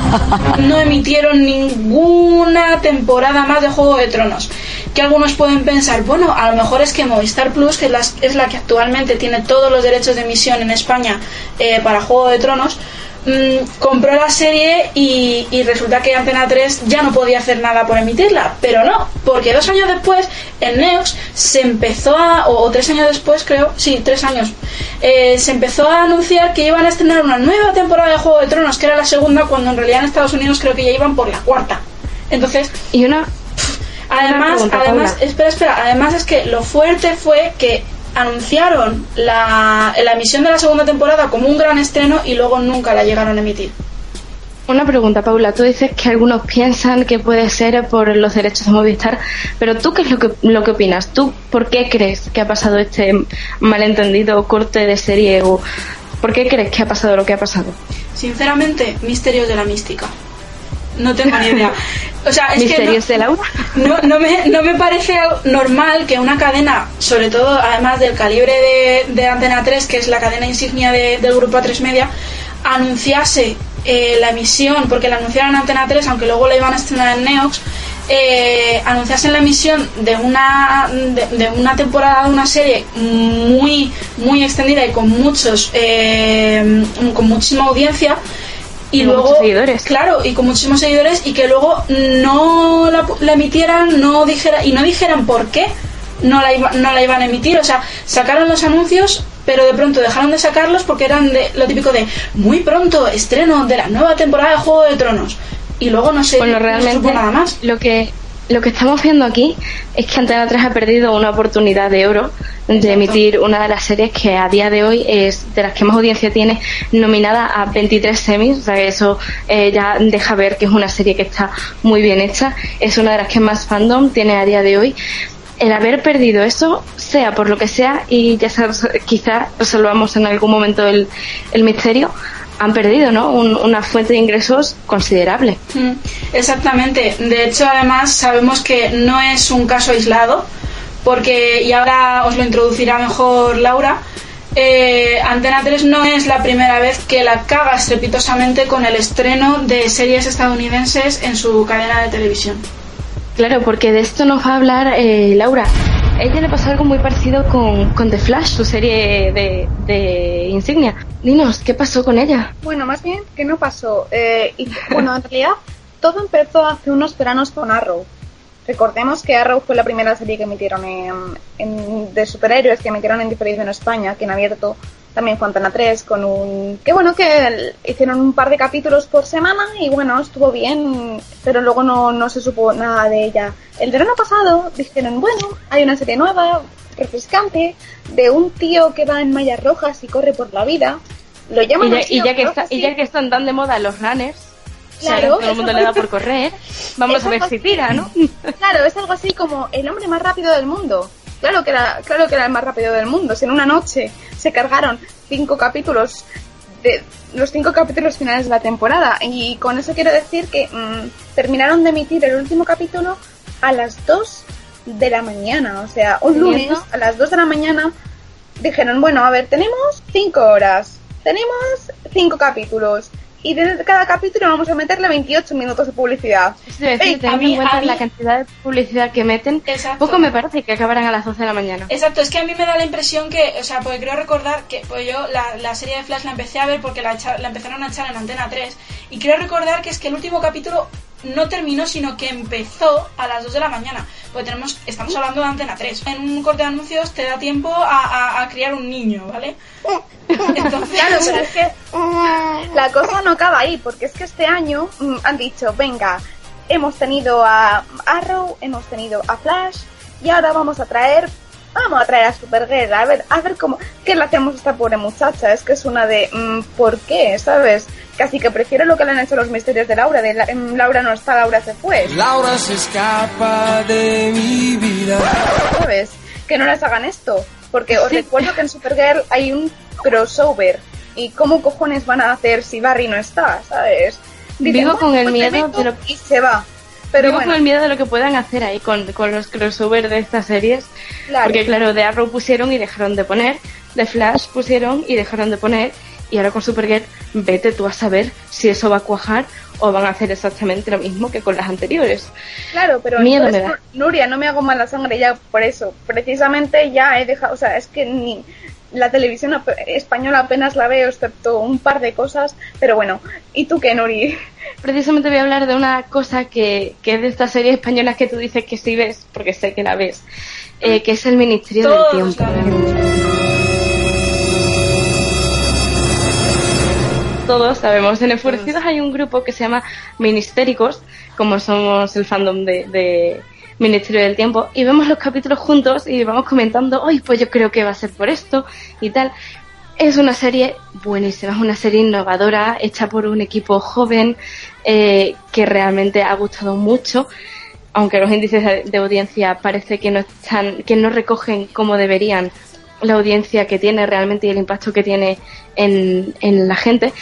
*laughs* no emitieron ninguna temporada más de Juego de Tronos. Que algunos pueden pensar, bueno, a lo mejor es que Movistar Plus, que es la, es la que actualmente tiene todos los derechos de emisión en España eh, para Juego de Tronos, mm, compró la serie y, y resulta que Antena 3 ya no podía hacer nada por emitirla. Pero no, porque dos años después en Neox se empezó a, o, o tres años después creo, sí, tres años, eh, se empezó a anunciar que iban a estrenar una nueva temporada de Juego de Tronos, que era la segunda, cuando en realidad en Estados Unidos creo que ya iban por la cuarta. Entonces, Y una. además, pregunta, además, espera, espera, además es que lo fuerte fue que anunciaron la, la emisión de la segunda temporada como un gran estreno y luego nunca la llegaron a emitir. Una pregunta, Paula. Tú dices que algunos piensan que puede ser por los derechos de Movistar, pero ¿tú qué es lo que, lo que opinas? ¿Tú por qué crees que ha pasado este malentendido corte de serie o por qué crees que ha pasado lo que ha pasado? Sinceramente, misterios de la mística. No tengo ni idea. O sea, es ¿Misterios que de Laura? no, no, no me, no me parece normal que una cadena, sobre todo además del calibre de, de Antena 3, que es la cadena insignia de- del grupo A3 Media, anunciase eh, la emisión, porque la anunciaron en Antena 3, aunque luego la iban a estrenar en Neox, eh, anunciasen la emisión de una de, de una temporada de una serie muy muy extendida y con muchos eh, con muchísima audiencia y Con luego muchos seguidores. claro y con muchísimos seguidores y que luego no la, la emitieran no dijera y no dijeran por qué no la iba- no la iban a emitir. O sea sacaron los anuncios pero de pronto dejaron de sacarlos porque eran de lo típico de muy pronto estreno de la nueva temporada de Juego de Tronos. Y luego no sé Bueno, no se realmente supo nada más. lo que lo que estamos viendo aquí es que Antena 3 ha perdido una oportunidad de oro de emitir una de las series que a día de hoy es de las que más audiencia tiene, nominada a 23 semis, o sea eso eh, ya deja ver que es una serie que está muy bien hecha, es una de las que más fandom tiene a día de hoy. El haber perdido eso, sea por lo que sea, y ya sabes, quizá resolvamos en algún momento el misterio, han perdido ¿no? Un- una fuente de ingresos considerable. Mm, Exactamente. De hecho, además, sabemos que no es un caso aislado, porque, y ahora os lo introducirá mejor Laura, eh, Antena 3 no es la primera vez que la caga estrepitosamente con el estreno de series estadounidenses en su cadena de televisión. Claro, porque de esto nos va a hablar eh, Laura. Ella le pasó algo muy parecido con, con The Flash, su serie de, de insignia. Dinos, ¿qué pasó con ella? Bueno, más bien, ¿qué no pasó? Eh, y, bueno, en realidad, todo empezó hace unos veranos con Arrow. Recordemos que Arrow fue la primera serie que emitieron en- de superhéroes que emitieron en diferido en España, que en abierto también fue Antena 3, con un... Que bueno, que hicieron un par de capítulos por semana y bueno, estuvo bien, pero luego no, no se supo nada de ella. El verano pasado dijeron, bueno, hay una serie nueva, refrescante, de un tío que va en mallas rojas y corre por la vida. Lo llaman Y ya, así, y ya que y ya están tan de moda los runners, o sea, Claro, todo el mundo le da por correr, vamos a ver si tira, ¿no? *laughs* Claro, es algo así como el hombre más rápido del mundo. Claro que era, claro que era el más rápido del mundo. Si en una noche se cargaron cinco capítulos de los cinco capítulos finales de la temporada. Y con eso quiero decir que mm, terminaron de emitir el último capítulo a las 2 de la mañana. O sea, un ¿Y lunes a las 2 de la mañana dijeron, bueno, a ver, tenemos cinco horas, tenemos cinco capítulos. Y de cada capítulo vamos a meterle 28 minutos de publicidad. Es decir, Ey, teniendo a mí- en cuenta a mí- la cantidad de publicidad que meten, Exacto. poco me parece que acabarán a las 12 de la mañana. Exacto, es que a mí me da la impresión que, o sea, porque creo recordar que pues yo la, la serie de Flash la empecé a ver porque la, echa- la empezaron a echar en Antena 3 y creo recordar que es que el último capítulo no terminó, sino que empezó a las 2 de la mañana. Porque tenemos, estamos hablando de Antena 3. En un corte de anuncios te da tiempo a, a- a criar un niño, ¿vale? Entonces, Claro, pero es que *laughs* la cosa no acaba ahí, porque es que este año mm, han dicho, venga, hemos tenido a Arrow, hemos tenido a Flash, y ahora vamos a traer, vamos a traer a Supergirl, a ver, a ver cómo, qué le hacemos a esta pobre muchacha, es que es una de, mm, ¿por qué? ¿Sabes? Casi que prefiero lo que le han hecho los misterios de Laura. De la- em, Laura no está, Laura se fue. Laura se escapa de mi vida. ¿Sabes? Que no les hagan esto. Porque os recuerdo que en Supergirl hay un crossover. ¿Y cómo cojones van a hacer si Barry no está? ¿Sabes? Vivo "Bueno, con el pues miedo meto", de lo Y se va. Pero Vivo bueno, con el miedo de lo que puedan hacer ahí con, con los crossover de estas series. Claro. Porque claro, de Arrow pusieron y dejaron de poner, de Flash pusieron y dejaron de poner, y ahora con Supergirl, vete tú a saber si eso va a cuajar o van a hacer exactamente lo mismo que con las anteriores. Claro, pero Miedo entonces, me da. Nuria, no me hago mala sangre ya por eso. Precisamente ya he dejado, o sea, es que ni la televisión española apenas la veo, excepto un par de cosas. Pero bueno, ¿y tú qué, Nuri? Precisamente voy a hablar de una cosa que, que es de estas series españolas que tú dices que sí ves, porque sé que la ves, eh, que es el Ministerio Todos del Tiempo. Todos sabemos, en Enfurecidos hay un grupo que se llama Ministéricos, como somos el fandom de, de Ministerio del Tiempo, y vemos los capítulos juntos y vamos comentando, hoy pues yo creo que va a ser por esto y tal. Es una serie buenísima, es una serie innovadora, hecha por un equipo joven eh, que realmente ha gustado mucho, aunque los índices de, de audiencia parece que no están, que no recogen como deberían la audiencia que tiene realmente y el impacto que tiene en, en la gente.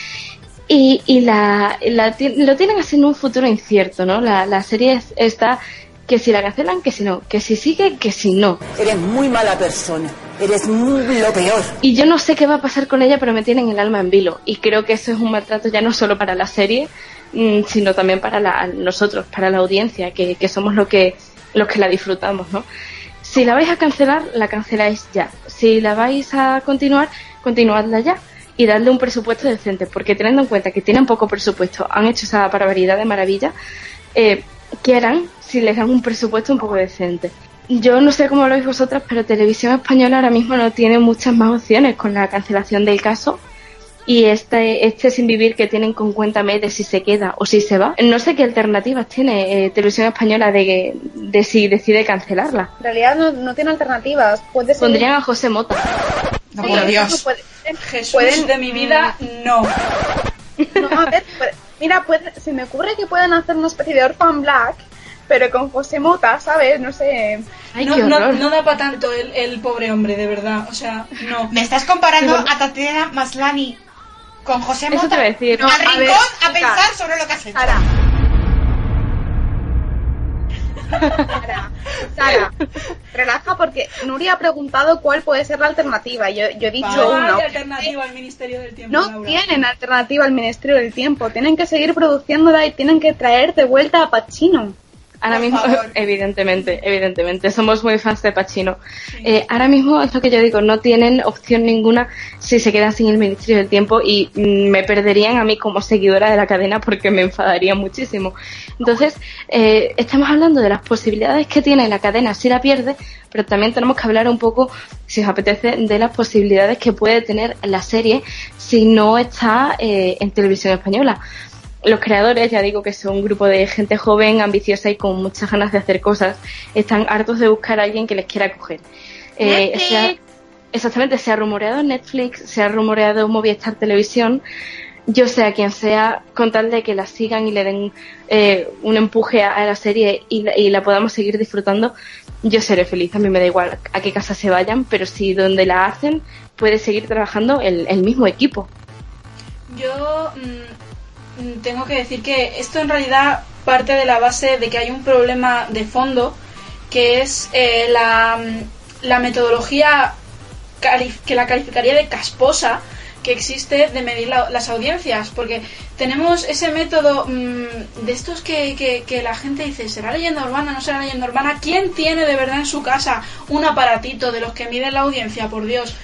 Y, y la, la lo tienen así en un futuro incierto, ¿no? La, la serie es- está que si la cancelan, que si no, que si sigue, que si no. Eres muy mala persona. Eres muy lo peor. Y yo no sé qué va a pasar con ella, pero me tienen el alma en vilo. Y creo que eso es un maltrato ya no solo para la serie, mm, sino también para la- nosotros, para la audiencia, que, que somos lo que, los que la disfrutamos, ¿no? Si la vais a cancelar, la canceláis ya. Si la vais a continuar, continuadla ya. Y darle un presupuesto decente, porque teniendo en cuenta que tienen poco presupuesto, han hecho esa barbaridad de maravilla, eh, ¿qué harán si les dan un presupuesto un poco decente? Yo no sé cómo lo veis vosotras, pero Televisión Española ahora mismo no tiene muchas más opciones con la cancelación del caso y este, este sin vivir que tienen con Cuéntame de si se queda o si se va. No sé qué alternativas tiene eh, Televisión Española de, de si decide cancelarla. En realidad no, no tiene alternativas. Puede ser... Pondrían a José Mota. No, por Dios. Jesús de mi vida, no. No, a ver, puede- mira, puede- se me ocurre que puedan hacer una especie de Orphan Black, pero con José Mota, ¿sabes? No sé. no, no, no da para tanto el, el pobre hombre, de verdad. O sea, no. ¿Me estás comparando Sí, bueno. a Tatiana Maslani con José Eso Mota? te iba a decir. Al No, a rincón ver, a, chica. pensar sobre lo que has hecho. Sara, Sara, relaja porque Nuria ha preguntado cuál puede ser la alternativa. Yo, yo he dicho No una. hay alternativa al Ministerio del Tiempo. No Laura. tienen alternativa al Ministerio del Tiempo. Tienen que seguir produciéndola y tienen que traer de vuelta a Pacino. Ahora mismo, *laughs* evidentemente, evidentemente, somos muy fans de Pacino. Eh, ahora mismo es lo que yo digo, no tienen opción ninguna si se quedan sin el Ministerio del Tiempo y mm, me perderían a mí como seguidora de la cadena porque me enfadaría muchísimo. Entonces, eh, estamos hablando de las posibilidades que tiene la cadena si la pierde, pero también tenemos que hablar un poco, si os apetece, de las posibilidades que puede tener la serie si no está eh, en televisión española. Los creadores, ya digo que son un grupo de gente joven, ambiciosa y con muchas ganas de hacer cosas. Están hartos de buscar a alguien que les quiera coger. Eh, Netflix. se ha- exactamente, se ha rumoreado Netflix, se ha rumoreado Movistar Televisión. Yo sé a quien sea, con tal de que la sigan y le den eh, un empuje a, a la serie y la, y la podamos seguir disfrutando, yo seré feliz. A mí me da igual a qué casa se vayan, pero si donde la hacen puede seguir trabajando el, el mismo equipo. Yo mm, tengo que decir que esto en realidad parte de la base de que hay un problema de fondo, que es eh, la, mm, la metodología que la calificaría de casposa que existe de medir la- las audiencias, porque tenemos ese método mm, de estos que, que- la gente dice, ¿será leyenda urbana? ¿No será leyenda urbana? ¿Quién tiene de verdad en su casa un aparatito de los que miden la audiencia? Por Dios.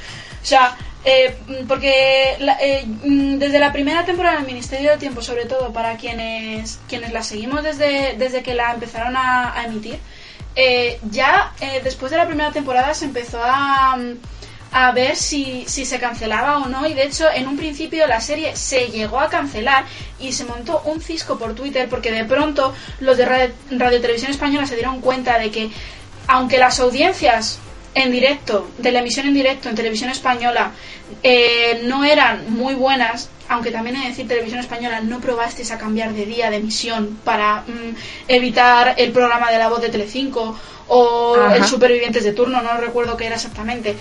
O sea, eh, mm, porque la- eh, mm, desde la primera temporada del Ministerio del Tiempo, sobre todo para quienes, quienes la seguimos desde, desde que la empezaron a, emitir, eh, ya eh, después de la primera temporada se empezó a, mm, a ver si, si se cancelaba o no y de hecho en un principio la serie se llegó a cancelar y se montó un cisco por Twitter porque de pronto los de Radio, Radio Televisión Española se dieron cuenta de que aunque las audiencias en directo, de la emisión en directo en televisión española, eh, no eran muy buenas, aunque también he de decir televisión española, no probasteis a cambiar de día de emisión para mm, evitar el programa de la voz de Telecinco o Ajá. el Supervivientes de turno, no recuerdo qué era exactamente.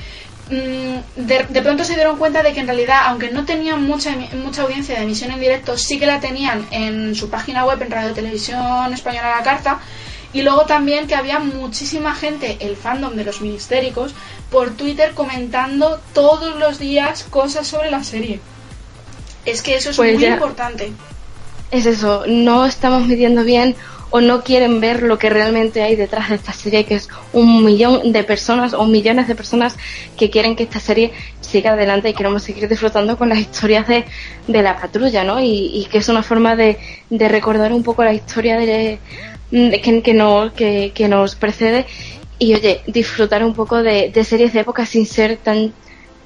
Mm, De, de pronto se dieron cuenta de que en realidad, aunque no tenían mucha, mucha audiencia de emisión en directo, sí que la tenían en su página web, en Radio Televisión Española la Carta, y luego también que había muchísima gente, el fandom de los ministéricos, por Twitter comentando todos los días cosas sobre la serie. Es que eso es Pues muy ya- importante. Es eso, no estamos midiendo bien o no quieren ver lo que realmente hay detrás de esta serie, que es un millón de personas o millones de personas que quieren que esta serie siga adelante y queremos seguir disfrutando con las historias de, de la patrulla, ¿no? Y, y que es una forma de, de recordar un poco la historia de, de que, que, no, que, que nos precede y, oye, disfrutar un poco de, de series de época sin ser tan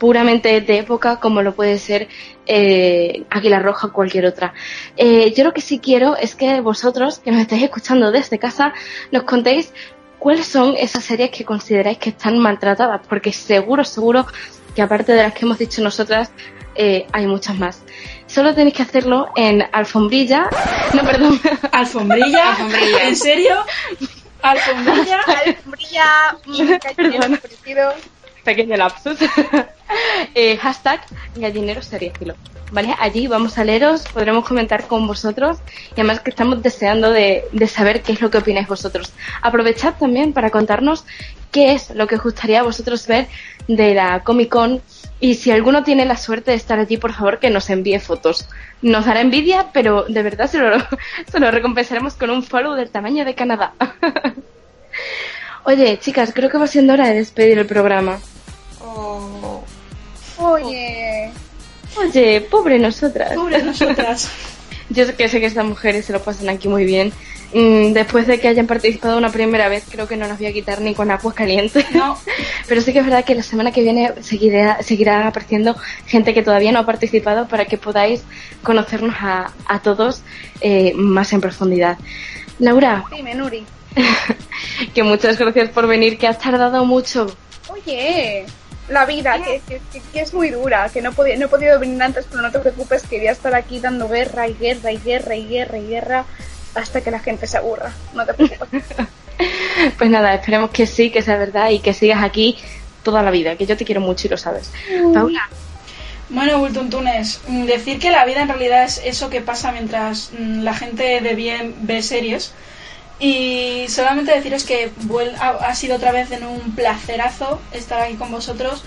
puramente de época como lo puede ser eh, Águila Roja o cualquier otra. Eh, yo lo que sí quiero es que vosotros, que nos estáis escuchando desde casa, nos contéis cuáles son esas series que consideráis que están maltratadas, porque seguro, seguro que aparte de las que hemos dicho nosotras, eh, hay muchas más. Solo tenéis que hacerlo en Alfombrilla, no, perdón. ¿Alfombrilla? ¿En serio? ¿Alfombrilla? *laughs* Alfombrilla, parecido. pequeño lapsus. Eh, hashtag gallinero seriéfilo. ¿Vale? Allí vamos a leeros, podremos comentar con vosotros y además que estamos deseando de, de saber qué es lo que opináis vosotros. Aprovechad también para contarnos qué es lo que os gustaría a vosotros ver de la Comic Con y si alguno tiene la suerte de estar allí, por favor que nos envíe fotos. Nos dará envidia, pero de verdad se lo, *laughs* se lo recompensaremos con un follow del tamaño de Canadá. *laughs* Oye, chicas, creo que va siendo hora de despedir el programa. Oye. Oye, pobre nosotras. Pobre nosotras. *laughs* Yo sé que sé que estas mujeres se lo pasan aquí muy bien. Mm, Después de que hayan participado una primera vez, creo que no nos voy a quitar ni con agua caliente. No. *laughs* Pero sí que es verdad que la semana que viene seguirá, seguirá apareciendo gente que todavía no ha participado para que podáis conocernos a, a todos eh, más en profundidad. Laura, Dime, Nuri. *laughs* que muchas gracias por venir, que has tardado mucho. Oye, la vida, que, que- que- que es muy dura, que no, podía, no he podido venir antes, pero no te preocupes, quería estar aquí dando guerra y guerra y guerra y guerra y guerra hasta que la gente se aburra. No te preocupes. *laughs* Pues nada, esperemos que sí, que sea verdad y que sigas aquí toda la vida, que yo te quiero mucho y lo sabes. Paula, Bueno, Bultuntunes, mm, decir que la vida en realidad es eso que pasa mientras mm, la gente de bien ve series. Y solamente deciros que ha sido otra vez en un placerazo estar aquí con vosotros,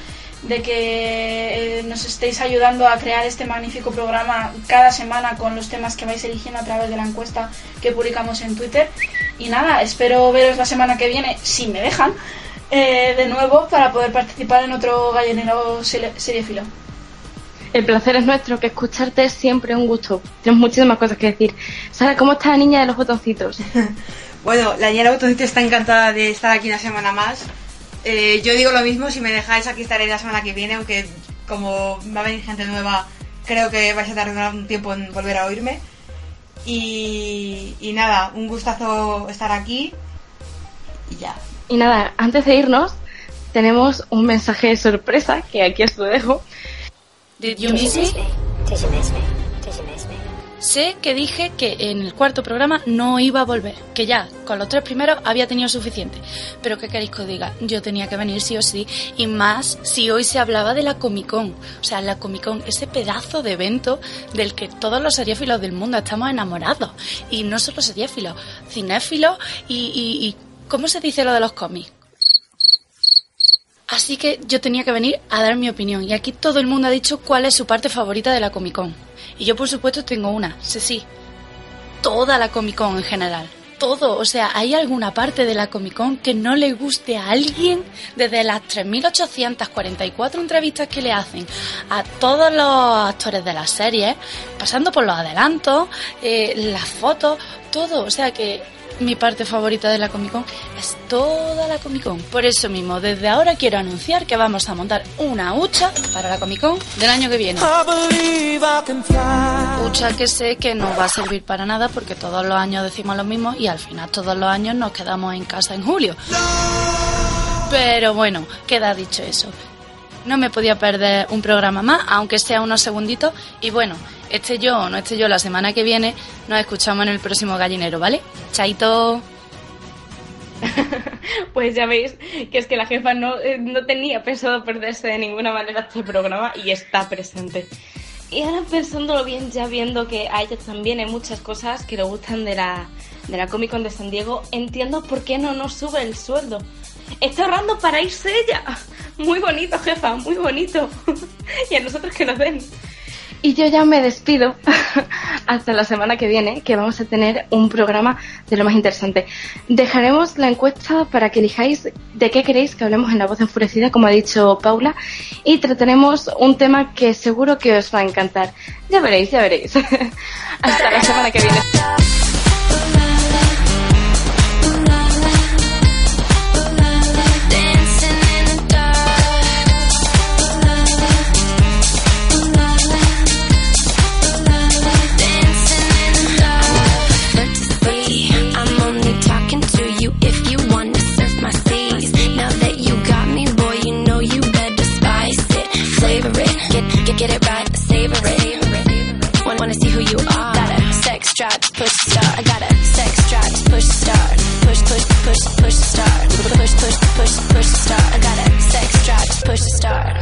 de que eh, nos estéis ayudando a crear este magnífico programa cada semana con los temas que vais eligiendo a través de la encuesta que publicamos en Twitter. Y nada, espero veros la semana que viene, si me dejan, eh, de nuevo para poder participar en otro gallinero seriéfilo. el placer es nuestro, que escucharte es siempre un gusto. Tenemos muchísimas cosas que decir. Sara, ¿cómo está la niña de los botoncitos? *laughs* Bueno, la niña Botoncito está encantada de estar aquí una semana más. Eh, yo digo lo mismo, si me dejáis aquí estaré la semana que viene, aunque como va a venir gente nueva, creo que vais a tardar un tiempo en volver a oírme. Y, y nada, un gustazo estar aquí. Y ya. Y nada, antes de irnos, tenemos un mensaje de sorpresa que aquí os lo dejo. Did you miss me? Sé que dije que en el cuarto programa no iba a volver, que ya con los tres primeros había tenido suficiente. Pero ¿qué queréis que os diga? Yo tenía que venir sí o sí, y más si hoy se hablaba de la Comic Con. O sea, la Comic Con, ese pedazo de evento del que todos los seriéfilos del mundo estamos enamorados. Y no solo seriéfilos, cinéfilos y, ¿cómo se dice lo de los cómics? Así que yo tenía que venir a dar mi opinión y aquí todo el mundo ha dicho cuál es su parte favorita de la Comic Con. Y yo por supuesto tengo una, sí, sí. Toda la Comic Con en general. Todo, o sea, ¿hay alguna parte de la Comic Con que no le guste a alguien desde las 3.844 entrevistas que le hacen a todos los actores de la serie, pasando por los adelantos, eh, las fotos, todo? O sea que mi parte favorita de la Comic Con es toda la Comic Con. Por eso mismo, desde ahora quiero anunciar que vamos a montar una hucha para la Comic Con del año que viene. Hucha que sé que no va a servir para nada porque todos los años decimos lo mismo y al final todos los años nos quedamos en casa en julio. Pero bueno, queda dicho eso. No me podía perder un programa más, aunque sea unos segunditos. Y bueno, este yo o no esté yo la semana que viene, nos escuchamos en el próximo gallinero, ¿vale? Chaito. *laughs* Pues ya veis que es que la jefa no, eh, no tenía pensado perderse de ninguna manera este programa y está presente. Y ahora pensándolo bien, ya viendo que a ella también hay muchas cosas que le gustan de la, de la Comic Con de San Diego, entiendo por qué no nos sube el sueldo. Está ahorrando para irse ella. Muy bonito, jefa, muy bonito. *laughs* y a nosotros que nos den. Y yo ya me despido *laughs* hasta la semana que viene, que vamos a tener un programa de lo más interesante. Dejaremos la encuesta para que elijáis de qué queréis que hablemos en La Voz Enfurecida, como ha dicho Paula, y trataremos un tema que seguro que os va a encantar. Ya veréis, ya veréis. *laughs* hasta la semana que viene. Drive, push start. I got a sex drive, push start, push push push push start, push push push push start. I got a sex drive, push start.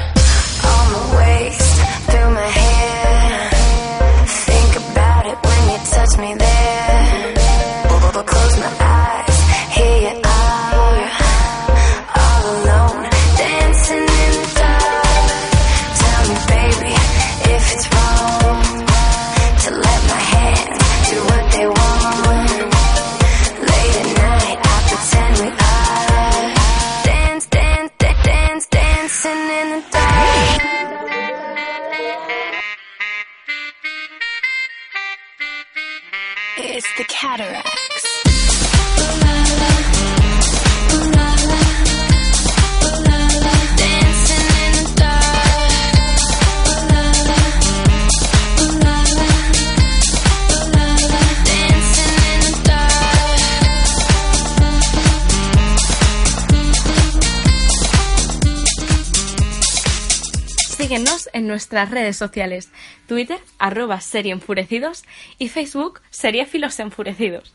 Nuestras redes sociales, Twitter, arroba Serie Enfurecidos y Facebook, Seriefilos Enfurecidos.